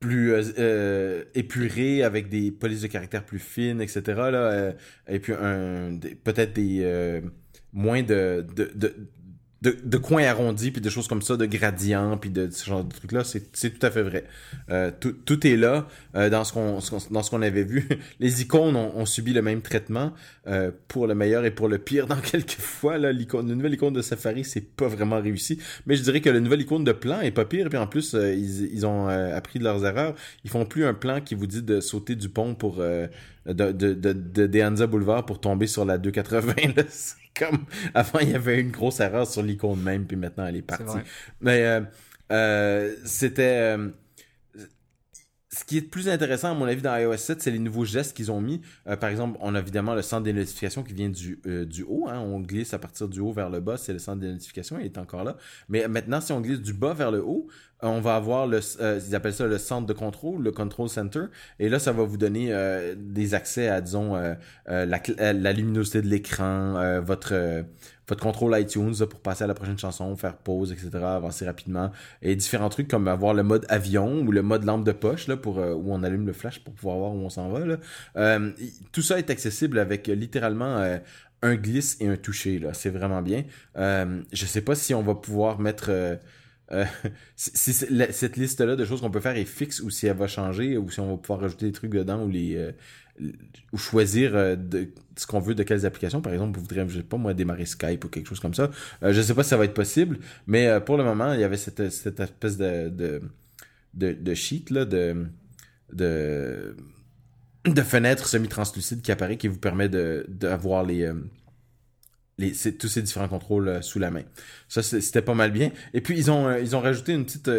plus euh, euh, épuré avec des polices de caractère plus fines etc là euh, et puis un peut-être des moins de, de, de de, de, coins arrondis puis des choses comme ça, de gradients puis de, ce genre de trucs là, c'est tout à fait vrai. Euh, tout, tout, est là euh, dans ce qu'on dans ce qu'on avait vu. Les icônes ont, ont subi le même traitement euh, pour le meilleur et pour le pire dans quelques fois là. L'icône, la nouvelle icône de Safari, c'est pas vraiment réussi, mais je dirais que la nouvelle icône de plan est pas pire. Puis en plus, euh, ils, ils ont euh, appris de leurs erreurs. Ils font plus un plan qui vous dit de sauter du pont pour de de, de, de, de Boulevard pour tomber sur la 280. Là comme avant il y avait une grosse erreur sur l'icône même puis maintenant elle est partie. Mais euh, euh, c'était euh, ce qui est plus intéressant à mon avis dans iOS 7, c'est les nouveaux gestes qu'ils ont mis. par exemple, on a évidemment le centre des notifications qui vient du, du haut. Hein. On glisse à partir du haut vers le bas, c'est le centre des notifications, il est encore là. Mais maintenant, si on glisse du bas vers le haut, on va avoir le, euh, ils appellent ça le centre de contrôle, le control center, et là ça va vous donner euh, des accès à disons euh, la, luminosité de l'écran, votre votre contrôle iTunes pour passer à la prochaine chanson, faire pause, etc., avancer rapidement, et différents trucs comme avoir le mode avion ou le mode lampe de poche là pour où on allume le flash pour pouvoir voir où on s'en va. Là. tout ça est accessible avec littéralement un glisse et un toucher c'est vraiment bien. je sais pas si on va pouvoir mettre euh, cette liste-là de choses qu'on peut faire est fixe ou si elle va changer ou si on va pouvoir rajouter des trucs dedans ou les euh, ou choisir euh, de, ce qu'on veut de quelles applications. Par exemple, vous voudriez, je sais pas moi, démarrer Skype ou quelque chose comme ça. Euh, je sais pas si ça va être possible, mais pour le moment, il y avait cette, espèce de, de, de, de sheet là, de, de, de fenêtre semi-translucide qui apparaît qui vous permet de d'avoir les, tous ces différents contrôles sous la main. Ça, c'était pas mal bien. Et puis, ils ont, rajouté une petite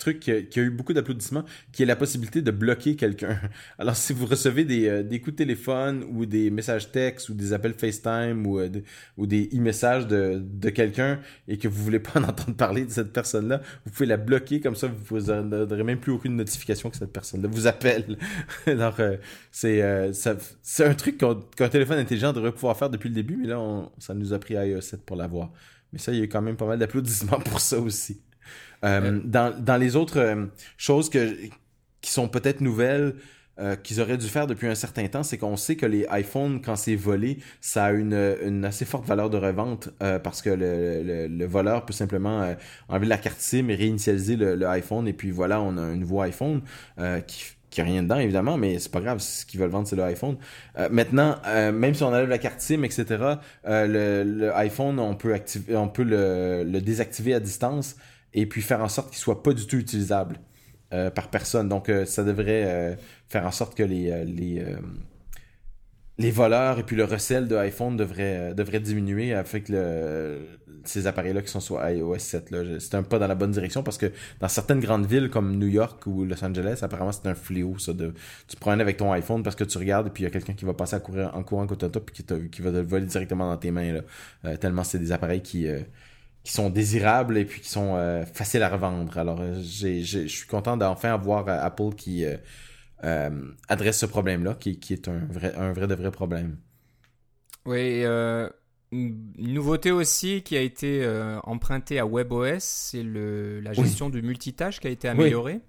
truc qui a, eu beaucoup d'applaudissements, qui est la possibilité de bloquer quelqu'un. Alors, si vous recevez des, euh, des coups de téléphone ou des messages textes ou des appels FaceTime ou, euh, ou des e-messages de, de quelqu'un et que vous voulez pas en entendre parler de cette personne-là, vous pouvez la bloquer comme ça, vous n'aurez même plus aucune notification que cette personne-là vous appelle. Alors, euh, c'est c'est un truc qu'un téléphone intelligent devrait pouvoir faire depuis le début, mais là, on, ça nous a pris iOS 7 pour l'avoir. Mais ça, il y a eu quand même pas mal d'applaudissements pour ça aussi. Euh, dans, dans les autres euh, choses que, qui sont peut-être nouvelles, euh, qu'ils auraient dû faire depuis un certain temps, c'est qu'on sait que les iPhones, quand c'est volé, ça a une, une, assez forte valeur de revente parce que le, le, voleur peut simplement enlever la carte SIM et réinitialiser le, iPhone et puis voilà, on a un nouveau iPhone qui qui a rien dedans évidemment, mais c'est pas grave, ce qu'ils veulent vendre c'est le iPhone. maintenant, même si on enlève la carte SIM, etc., le, le, iPhone on peut activer, on peut le, le désactiver à distance et puis faire en sorte qu'il soit pas du tout utilisable euh, par personne. Donc euh, ça devrait euh, faire en sorte que les les les voleurs et puis le recel de iPhone devrait diminuer avec le ces appareils là qui sont sur iOS 7 là c'est un pas dans la bonne direction parce que dans certaines grandes villes comme New York ou Los Angeles apparemment c'est un fléau ça de tu te promènes avec ton iPhone parce que tu regardes et puis il y a quelqu'un qui va passer à courir en courant côté toi puis qui, qui va te voler directement dans tes mains là tellement c'est des appareils qui qui sont désirables et puis qui sont euh, faciles à revendre. Alors, euh, je suis content d'enfin avoir euh, Apple qui adresse ce problème-là, qui, qui, est un vrai, un vrai de vrai problème. Oui, une nouveauté aussi qui a été empruntée à WebOS, c'est la gestion du multitâche qui a été améliorée.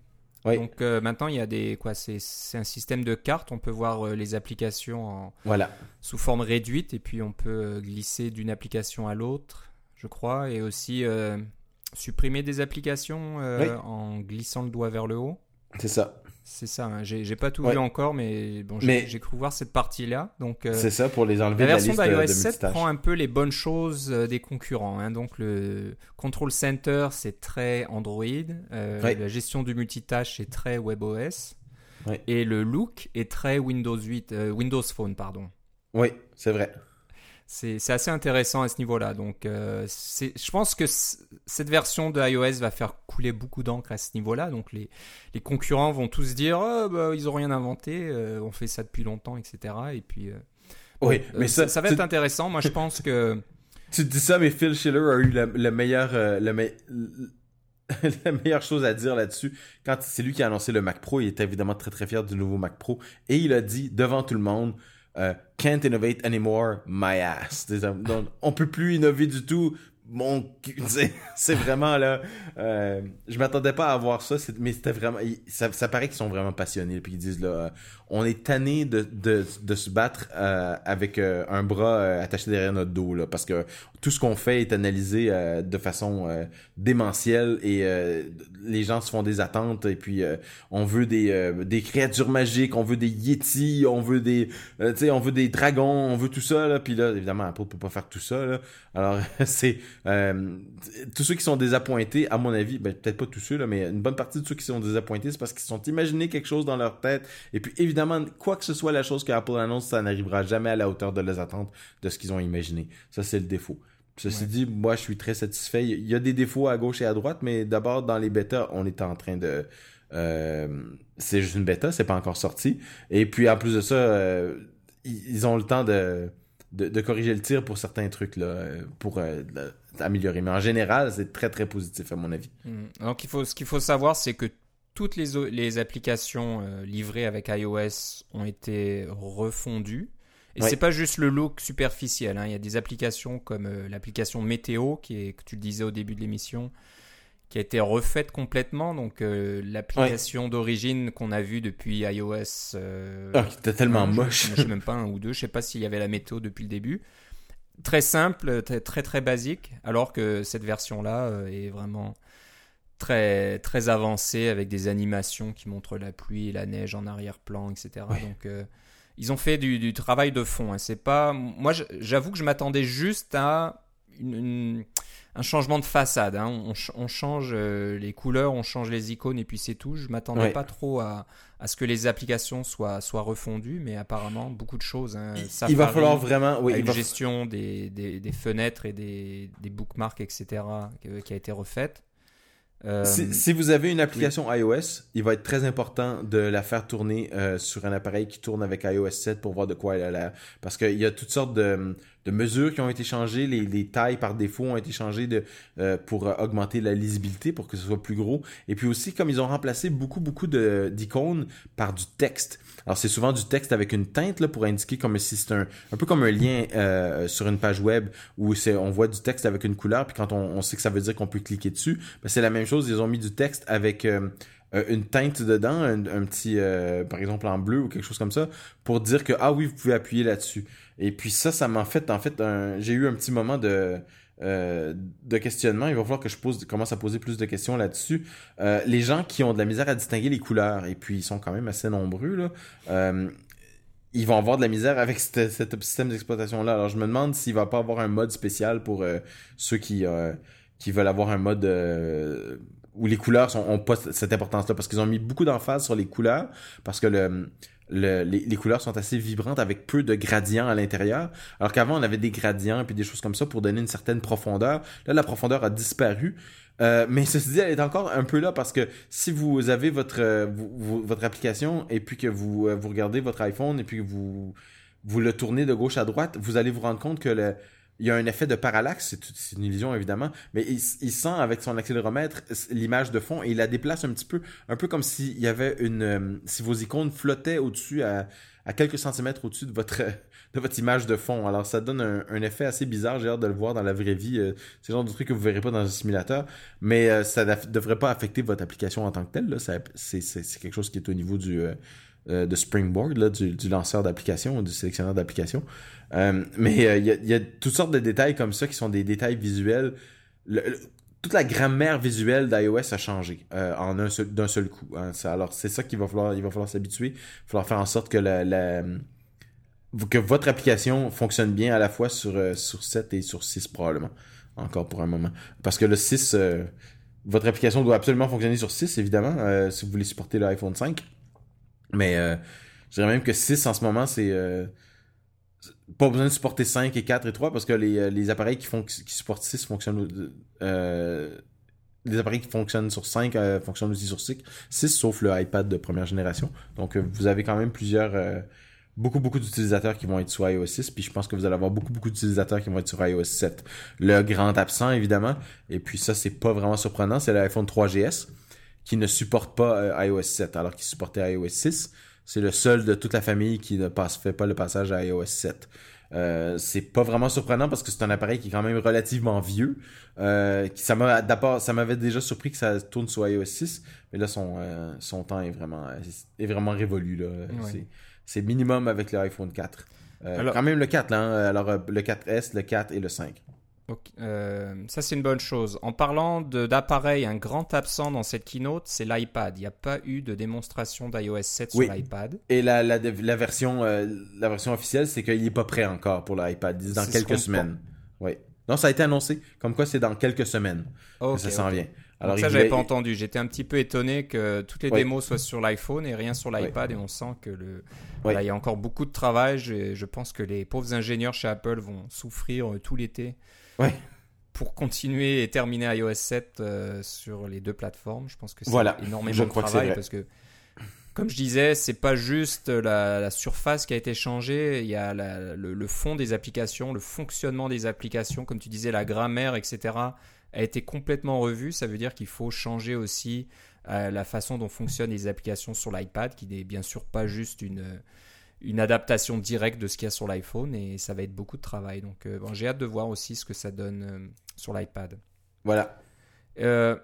Oui. Donc maintenant il y a des quoi c'est un système de cartes, on peut voir les applications en, voilà. sous forme réduite et puis on peut glisser d'une application à l'autre je crois, et aussi euh, supprimer des applications euh, en glissant le doigt vers le haut. C'est ça. C'est ça, hein. j'ai pas tout vu encore, mais bon, j'ai cru voir cette partie-là. Donc, euh, c'est ça pour les enlever la, version d'iOS 7 prend un peu les bonnes choses des concurrents. Hein. Donc le Control Center, c'est très Android. La gestion du multitâche, c'est très WebOS. Et le look est très Windows 8, Windows Phone, pardon. Oui, c'est vrai c'est assez intéressant à ce niveau-là. Donc, euh, je pense que cette version de iOS va faire couler beaucoup d'encre à ce niveau-là. Donc, les, les, concurrents vont tous dire oh, bah, ils n'ont rien inventé, euh, on fait ça depuis longtemps, etc. Et puis, euh, oui, mais ça, ça, va être intéressant. Moi, je pense que. Tu dis ça, mais Phil Schiller a eu la, meilleure. la meilleure chose à dire là-dessus, quand c'est lui qui a annoncé le Mac Pro, il était évidemment très très fier du nouveau Mac Pro et il a dit devant tout le monde euh, can't innovate anymore, my ass. Donc, on peut plus innover du tout. Mon, c'est vraiment là. Euh, je m'attendais pas à voir ça, mais c'était vraiment. Ça, ça paraît qu'ils sont vraiment passionnés. Puis ils disent là, euh, on est tanné de, de, de, se battre euh, avec euh, un bras attaché derrière notre dos là, parce que tout ce qu'on fait est analysé de façon démentielle et les gens se font des attentes et puis on veut des, des créatures magiques, on veut des yétis, on veut des tu sais on veut des dragons, on veut tout ça là, puis là évidemment Apple peut pas faire tout ça. Alors c'est tous ceux qui sont désappointés à mon avis, ben peut-être pas tous ceux là, mais une bonne partie de ceux qui sont désappointés c'est parce qu'ils sont imaginés quelque chose dans leur tête et puis évidemment quoi que ce soit la chose que Apple annonce, ça n'arrivera jamais à la hauteur de leurs attentes de ce qu'ils ont imaginé. Ça, c'est le défaut. Ceci dit, moi, je suis très satisfait. Il y a des défauts à gauche et à droite, mais d'abord, dans les bêtas, on est en train de... Euh, c'est juste une bêta, c'est pas encore sorti. Et puis, en plus de ça, euh, ils ont le temps de, de, corriger le tir pour certains trucs, là, pour euh, améliorer. Mais en général, c'est très, très positif, à mon avis. Hmm. Donc, il faut, ce qu'il faut savoir, c'est que toutes les, les applications euh, livrées avec iOS ont été refondues. Et c'est pas juste le look superficiel. Hein. Il y a des applications comme euh, l'application météo, qui est, que tu le disais au début de l'émission, qui a été refaite complètement. Donc euh, l'application d'origine qu'on a vue depuis iOS. ah, qui était tellement moche. Je, sais même pas un ou deux. Je sais pas s'il y avait la météo depuis le début. Très simple, très très, très basique. Alors que cette version-là est vraiment très, très avancé avec des animations qui montrent la pluie et la neige en arrière-plan, etc. Donc, euh, ils ont fait du, travail de fond. Hein. C'est pas, moi, j'avoue que je m'attendais juste à une, un changement de façade. hein. On, ch- on change euh, les couleurs, on change les icônes et puis c'est tout. Je m'attendais Ouais. pas trop à, à ce que les applications soient, soient refondues, mais apparemment beaucoup de choses. hein. Il- il Safari, va falloir vraiment. Oui, il une va- gestion des, des, des fenêtres et des, des bookmarks, etc., qui a été refaite. Euh, Si, si vous avez une application iOS, il va être très important de la faire tourner euh, sur un appareil qui tourne avec iOS 7 pour voir de quoi elle a l'air. Parce qu'il y a toutes sortes de, de mesures qui ont été changées, les, les tailles par défaut ont été changées de, euh, pour euh, augmenter la lisibilité, pour que ce soit plus gros. Et puis aussi, comme ils ont remplacé beaucoup, beaucoup d'icônes par du texte. Alors c'est souvent du texte avec une teinte là, pour indiquer comme si c'est un, un peu comme un lien euh, sur une page web où on voit du texte avec une couleur, puis quand on, on sait que ça veut dire qu'on peut cliquer dessus, ben, c'est la même chose. Ils ont mis du texte avec euh, euh, une teinte dedans, un, petit, euh, par exemple en bleu ou quelque chose comme ça, pour dire que ah oui, vous pouvez appuyer là-dessus. Et puis ça, ça m'a fait en fait, j'ai eu un petit moment de euh, de questionnement. Il va falloir que je pose, commence à poser plus de questions là-dessus. Les gens qui ont de la misère à distinguer les couleurs, et puis ils sont quand même assez nombreux là. euh, ils vont avoir de la misère avec cet, système d'exploitation-là. Alors, je me demande s'il va pas avoir un mode spécial pour ceux qui, qui veulent avoir un mode où les couleurs sont, ont pas cette importance-là. Parce qu'ils ont mis beaucoup d'emphase sur les couleurs, parce que le, le- les, couleurs sont assez vibrantes avec peu de gradients à l'intérieur. Alors qu'avant, on avait des gradients et des choses comme ça pour donner une certaine profondeur. Là, la profondeur a disparu. Euh, mais ceci dit, elle est encore un peu là parce que si vous avez votre euh, votre application et puis que vous euh, vous regardez votre iPhone et puis que vous vous le tournez de gauche à droite, vous allez vous rendre compte que le il y a un effet de parallaxe, c'est une illusion évidemment, mais il, sent avec son accéléromètre l'image de fond et il la déplace un petit peu, un peu comme s'il y avait une, euh, si vos icônes flottaient au-dessus à, quelques centimètres au-dessus de votre de votre image de fond. Alors ça donne un, effet assez bizarre. J'ai hâte de le voir dans la vraie vie. Euh, C'est le genre de truc que vous verrez pas dans un simulateur, mais euh, ça ne devrait pas affecter votre application en tant que telle. C'est quelque chose qui est au niveau du euh, de Springboard, là, du, lanceur d'application, du sélectionneur d'application. Euh, mais euh, il y, a, toutes sortes de détails comme ça qui sont des détails visuels. Toute la grammaire visuelle d'iOS a changé en un d'un seul coup. hein. Alors c'est ça qu'il va falloir, il va falloir s'habituer. Il va falloir faire en sorte que la, que votre application fonctionne bien à la fois sur, sur 7 et sur 6 probablement. Encore pour un moment. Parce que le 6, euh, votre application doit absolument fonctionner sur 6 évidemment, si vous voulez supporter l'iPhone 5. Mais euh, je dirais même que 6 en ce moment, c'est euh, pas besoin de supporter 5 et 4 et 3 parce que les, euh, les appareils qui, font, qui supportent 6 fonctionnent. Euh, les appareils qui fonctionnent sur 5 euh, fonctionnent aussi sur 6, 6, sauf le iPad de première génération. Donc euh, vous avez quand même plusieurs. euh, beaucoup, beaucoup d'utilisateurs qui vont être sur iOS 6, puis je pense que vous allez avoir beaucoup, beaucoup d'utilisateurs qui vont être sur iOS 7. Le grand absent, évidemment, et puis ça, c'est pas vraiment surprenant, c'est l'iPhone 3GS qui ne supporte pas euh, iOS 7, alors qu'il supportait iOS 6. C'est le seul de toute la famille qui ne passe, fait pas le passage à iOS 7. Euh, c'est pas vraiment surprenant parce que c'est un appareil qui est quand même relativement vieux. Euh, qui, ça m'a d'abord, ça m'avait déjà surpris que ça tourne sur iOS 6, mais là son euh, son temps est vraiment est vraiment révolu là. C'est c'est minimum avec l'iPhone 4. Euh, Alors- quand même le 4 là, hein. alors euh, le 4S, le 4 et le 5. Euh, ça, c'est une bonne chose. En parlant de- d'appareil, un grand absent dans cette keynote, c'est l'iPad. Il n'y a pas eu de démonstration d'iOS 7 Oui. sur l'iPad. Et la, la, la version euh, la version officielle, c'est qu'il est pas prêt encore pour l'iPad. Dans quelques semaines. Oui. Non, ça a été annoncé. Comme quoi, c'est dans quelques semaines Ok, que ça s'en ok. vient. Alors, ça, j'avais voulait- pas entendu. J'étais un petit peu étonné que toutes les démos soient sur l'iPhone et rien sur l'iPad. Et on sent que le... il y a encore beaucoup de travail. Je, je pense que les pauvres ingénieurs chez Apple vont souffrir euh, tout l'été Ouais. pour continuer et terminer iOS 7 euh, sur les deux plateformes. Je pense que c'est Voilà. énormément Je de crois que travail vrai. parce que comme je disais, c'est pas juste la, la surface qui a été changée, il y a la- le, le fond des applications, le fonctionnement des applications, comme tu disais, la grammaire, etc., a été complètement revu. Ça veut dire qu'il faut changer aussi euh, la façon dont fonctionnent les applications sur l'iPad, qui n'est bien sûr pas juste une, une adaptation directe de ce qu'il y a sur l'iPhone, et ça va être beaucoup de travail. Donc euh, bon, j'ai hâte de voir aussi ce que ça donne euh, sur l'iPad. Voilà. Euh,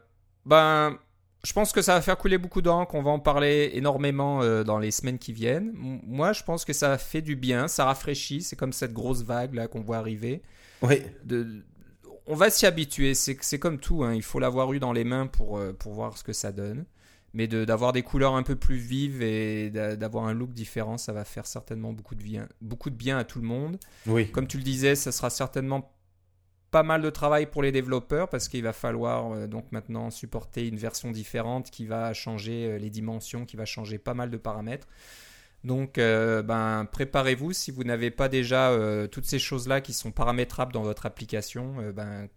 ben, je pense que ça va faire couler beaucoup d'encre. On va en parler énormément dans les semaines qui viennent. M- Moi, je pense que ça fait du bien, ça rafraîchit. C'est comme cette grosse vague là qu'on voit arriver. Oui. De- on va s'y habituer. C'est comme tout. hein. Il faut l'avoir eu dans les mains pour, pour voir ce que ça donne. Mais de- d'avoir des couleurs un peu plus vives et d'a- d'avoir un look différent, ça va faire certainement beaucoup de bien, beaucoup de bien à tout le monde. Oui. Comme tu le disais, ça sera certainement pas mal de travail pour les développeurs parce qu'il va falloir euh, donc maintenant supporter une version différente qui va changer euh, les dimensions, qui va changer pas mal de paramètres. Donc, euh, ben, préparez-vous si vous n'avez pas déjà toutes ces choses-là qui sont paramétrables dans votre application. ben,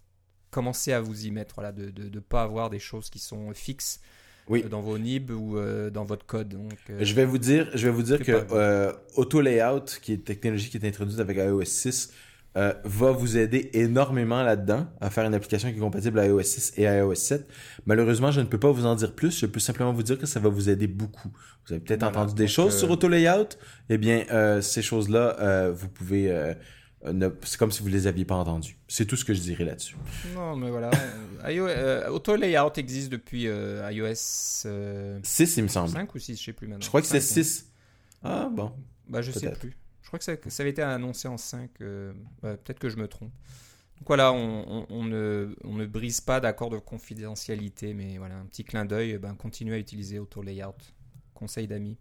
commencez à vous y mettre, voilà, de ne pas avoir des choses qui sont fixes dans vos nib ou dans votre code. Donc, je vais vous dire, je vais vous dire que Auto Layout, qui est une technologie qui est introduite avec iOS 6, euh, va vous aider énormément là-dedans à faire une application qui est compatible à iOS 6 et iOS 7. Malheureusement, je ne peux pas vous en dire plus. Je peux simplement vous dire que ça va vous aider beaucoup. Vous avez peut-être entendu des choses sur euh, Auto Layout. Eh bien, euh, ces choses-là, vous pouvez... c'est comme si vous les aviez pas entendues. C'est tout ce que je dirais là-dessus. Non, mais voilà. Auto Layout existe depuis iOS 6, il me semble. 5 ou 6, je sais plus maintenant. Je crois que c'est 6. Ah bon. Bah, je sais plus. Je crois que ça, avait été annoncé en 5. Euh, peut-être que je me trompe. Donc voilà, on, ne, on ne, brise pas d'accord de confidentialité, mais voilà, un petit clin d'œil, ben, continuez à utiliser Auto Layout. Conseil d'amis.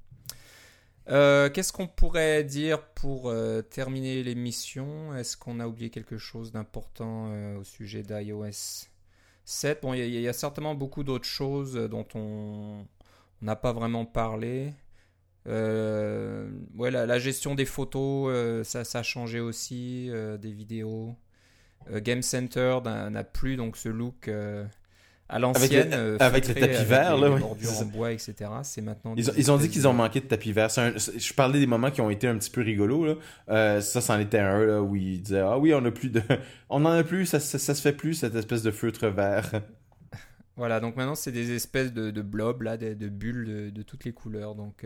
Euh, qu'est-ce qu'on pourrait dire pour euh, terminer l'émission? Est-ce qu'on a oublié quelque chose d'important au sujet d'iOS 7 Bon, il y, a certainement beaucoup d'autres choses dont on n'a pas vraiment parlé. Euh, la, gestion des photos, euh, ça, ça, a changé aussi, euh, des vidéos. Game Center n'a plus donc ce look à l'ancienne. Avec, le, tapis vert, là, en bois, etc. C'est maintenant. Ils, ont, ils ont dit qu'ils ont manqué de tapis vert. je parlais des moments qui ont été un petit peu rigolos. Là. ça, c'en était un là, où ils disaient Ah oui, on a plus de. on en a plus, ça, ça, se fait plus, cette espèce de feutre vert. Voilà, donc maintenant, c'est des espèces de, de blobs, là, de, bulles de, de, toutes les couleurs. Donc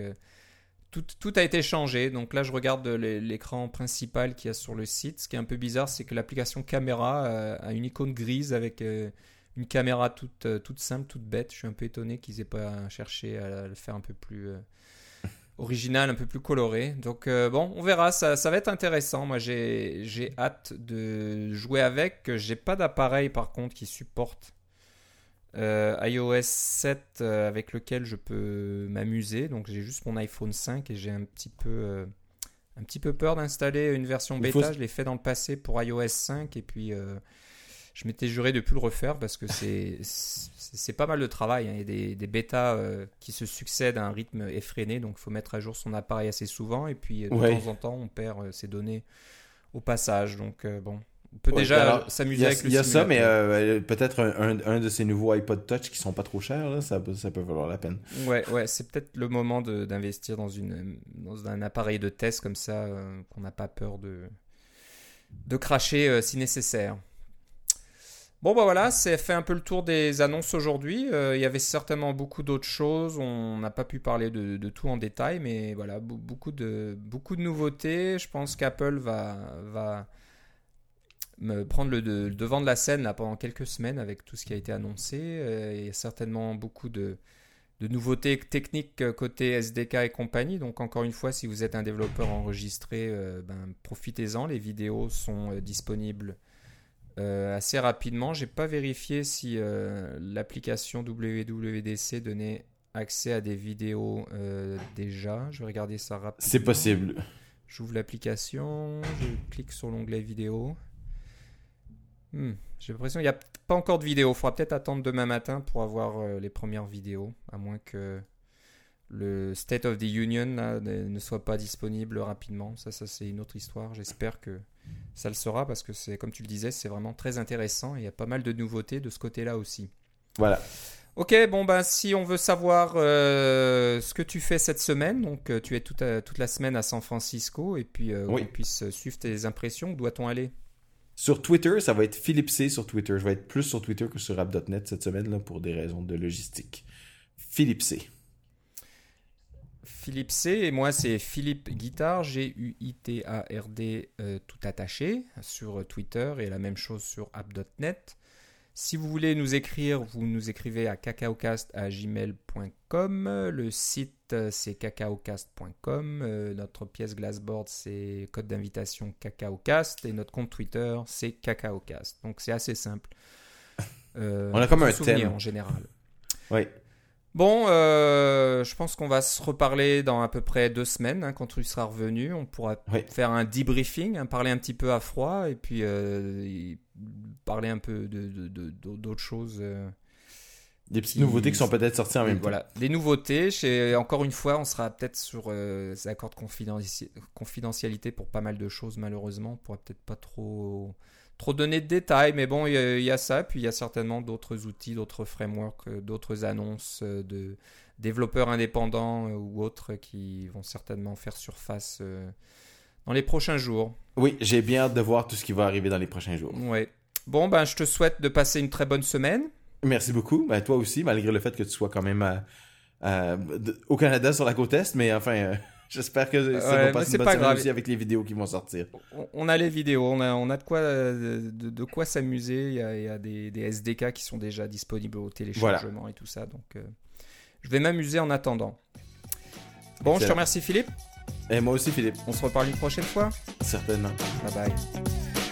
tout, a été changé. Donc là, je regarde l'écran principal qu'il y a sur le site. Ce qui est un peu bizarre, c'est que l'application caméra euh, a une icône grise avec euh, une caméra toute, euh, toute simple, toute bête. Je suis un peu étonné qu'ils aient pas cherché à le faire un peu plus original, un peu plus coloré. Donc bon, on verra. Ça, ça va être intéressant. Moi, j'ai hâte de jouer avec. J'ai pas d'appareil par contre qui supporte euh, iOS 7 euh, avec lequel je peux m'amuser. Donc j'ai juste mon iPhone 5 et j'ai un petit peu euh, un petit peu peur d'installer une version bêta. Je l'ai fait dans le passé pour iOS 5 et puis je m'étais juré de plus le refaire parce que c'est c'est pas mal de travail. Hein. Il y a des, des bêtas qui se succèdent à un rythme effréné, donc il faut mettre à jour son appareil assez souvent et puis de temps en temps on perd ses données au passage. Donc bon, on peut déjà s'amuser avec le Il y a ça, mais euh, peut-être un, un, de ces nouveaux iPod Touch qui sont pas trop chers, là, ça, ça peut valoir la peine. Ouais, ouais c'est peut-être le moment d'investir dans, une, dans un appareil de test comme ça, euh, qu'on n'a pas peur de, de cracher euh, si nécessaire. Bon, bah voilà, c'est fait un peu le tour des annonces aujourd'hui. il y avait certainement beaucoup d'autres choses. On n'a pas pu parler de, tout en détail, mais voilà, beaucoup de, nouveautés. Je pense qu'Apple va, va me prendre le, devant de la scène là, pendant quelques semaines avec tout ce qui a été annoncé. Euh, il y a certainement beaucoup de, nouveautés techniques euh, côté SDK et compagnie. Donc encore une fois, si vous êtes un développeur enregistré, euh, ben, profitez-en. Les vidéos sont disponibles assez rapidement. J'ai pas vérifié si l'application WWDC donnait accès à des vidéos déjà. Je vais regarder ça rapidement. C'est possible. J'ouvre l'application, je clique sur l'onglet vidéo. Hmm. J'ai l'impression qu'il n'y a pas encore de vidéo. Il faudra peut-être attendre demain matin pour avoir euh, les premières vidéos, à moins que le State of the Union ne soit pas disponible rapidement. Ça, ça c'est une autre histoire. J'espère que ça le sera parce que c'est, comme tu le disais, c'est vraiment très intéressant et il y a pas mal de nouveautés de ce côté-là aussi. Voilà. Ok, bon ben si on veut savoir euh, ce que tu fais cette semaine, donc euh, tu es toute, toute la semaine à San Francisco et puis on puisse suivre tes impressions, où doit-on aller? Sur Twitter, ça va être Philippe C sur Twitter. Je vais être plus sur Twitter que sur app.net cette semaine là, pour des raisons de logistique. Philippe C. Philippe C et moi c'est Philippe Guitard, G-U-I-T-A-R-D euh, tout attaché sur Twitter et la même chose sur app.net. Si vous voulez nous écrire, vous nous écrivez à cacaocast.gmail.com. Le site, euh, c'est cacaocast.com. Euh, notre pièce Glassboard, c'est code d'invitation cacaocast. Et notre compte Twitter, c'est cacaocast. Donc c'est assez simple. Euh, On a comme un thème. en général. Oui. Bon, euh, je pense qu'on va se reparler dans à peu près deux semaines hein, quand tu seras revenu. On pourra Oui. faire un debriefing, hein, parler un petit peu à froid et puis euh, parler un peu de, de- de- de- d'autres choses. euh, Des petites Qui- nouveautés qui sont peut-être sorties en même temps. voilà, des nouveautés. Chez, encore une fois, on sera peut-être sur ces accords de confidenti- confidentialité pour pas mal de choses, malheureusement. On pourra peut-être pas trop, trop donner de détails, mais bon, il y, a- il y a ça. Puis il y a certainement d'autres outils, d'autres frameworks, euh, d'autres annonces euh, de développeurs indépendants euh, ou autres qui vont certainement faire surface euh, dans les prochains jours. Oui, j'ai bien hâte de voir tout ce qui va arriver dans les prochains jours. Ouais. Bon, ben, je te souhaite de passer une très bonne semaine. Merci beaucoup. Ben, toi aussi, malgré le fait que tu sois quand même à- de- au Canada sur la côte Est, mais enfin, euh, j'espère que ça Ouais, va passer pas semaine grave. aussi avec les vidéos qui vont sortir. On- a les vidéos, on a, on a de quoi, euh, de, de quoi s'amuser. Il y a, il y a des, des SDK qui sont déjà disponibles au téléchargement et tout ça. Donc, euh, je vais m'amuser en attendant. Bon, je te remercie Philippe. Et moi aussi, Philippe, On se reparle une prochaine fois. certainement. Bye bye.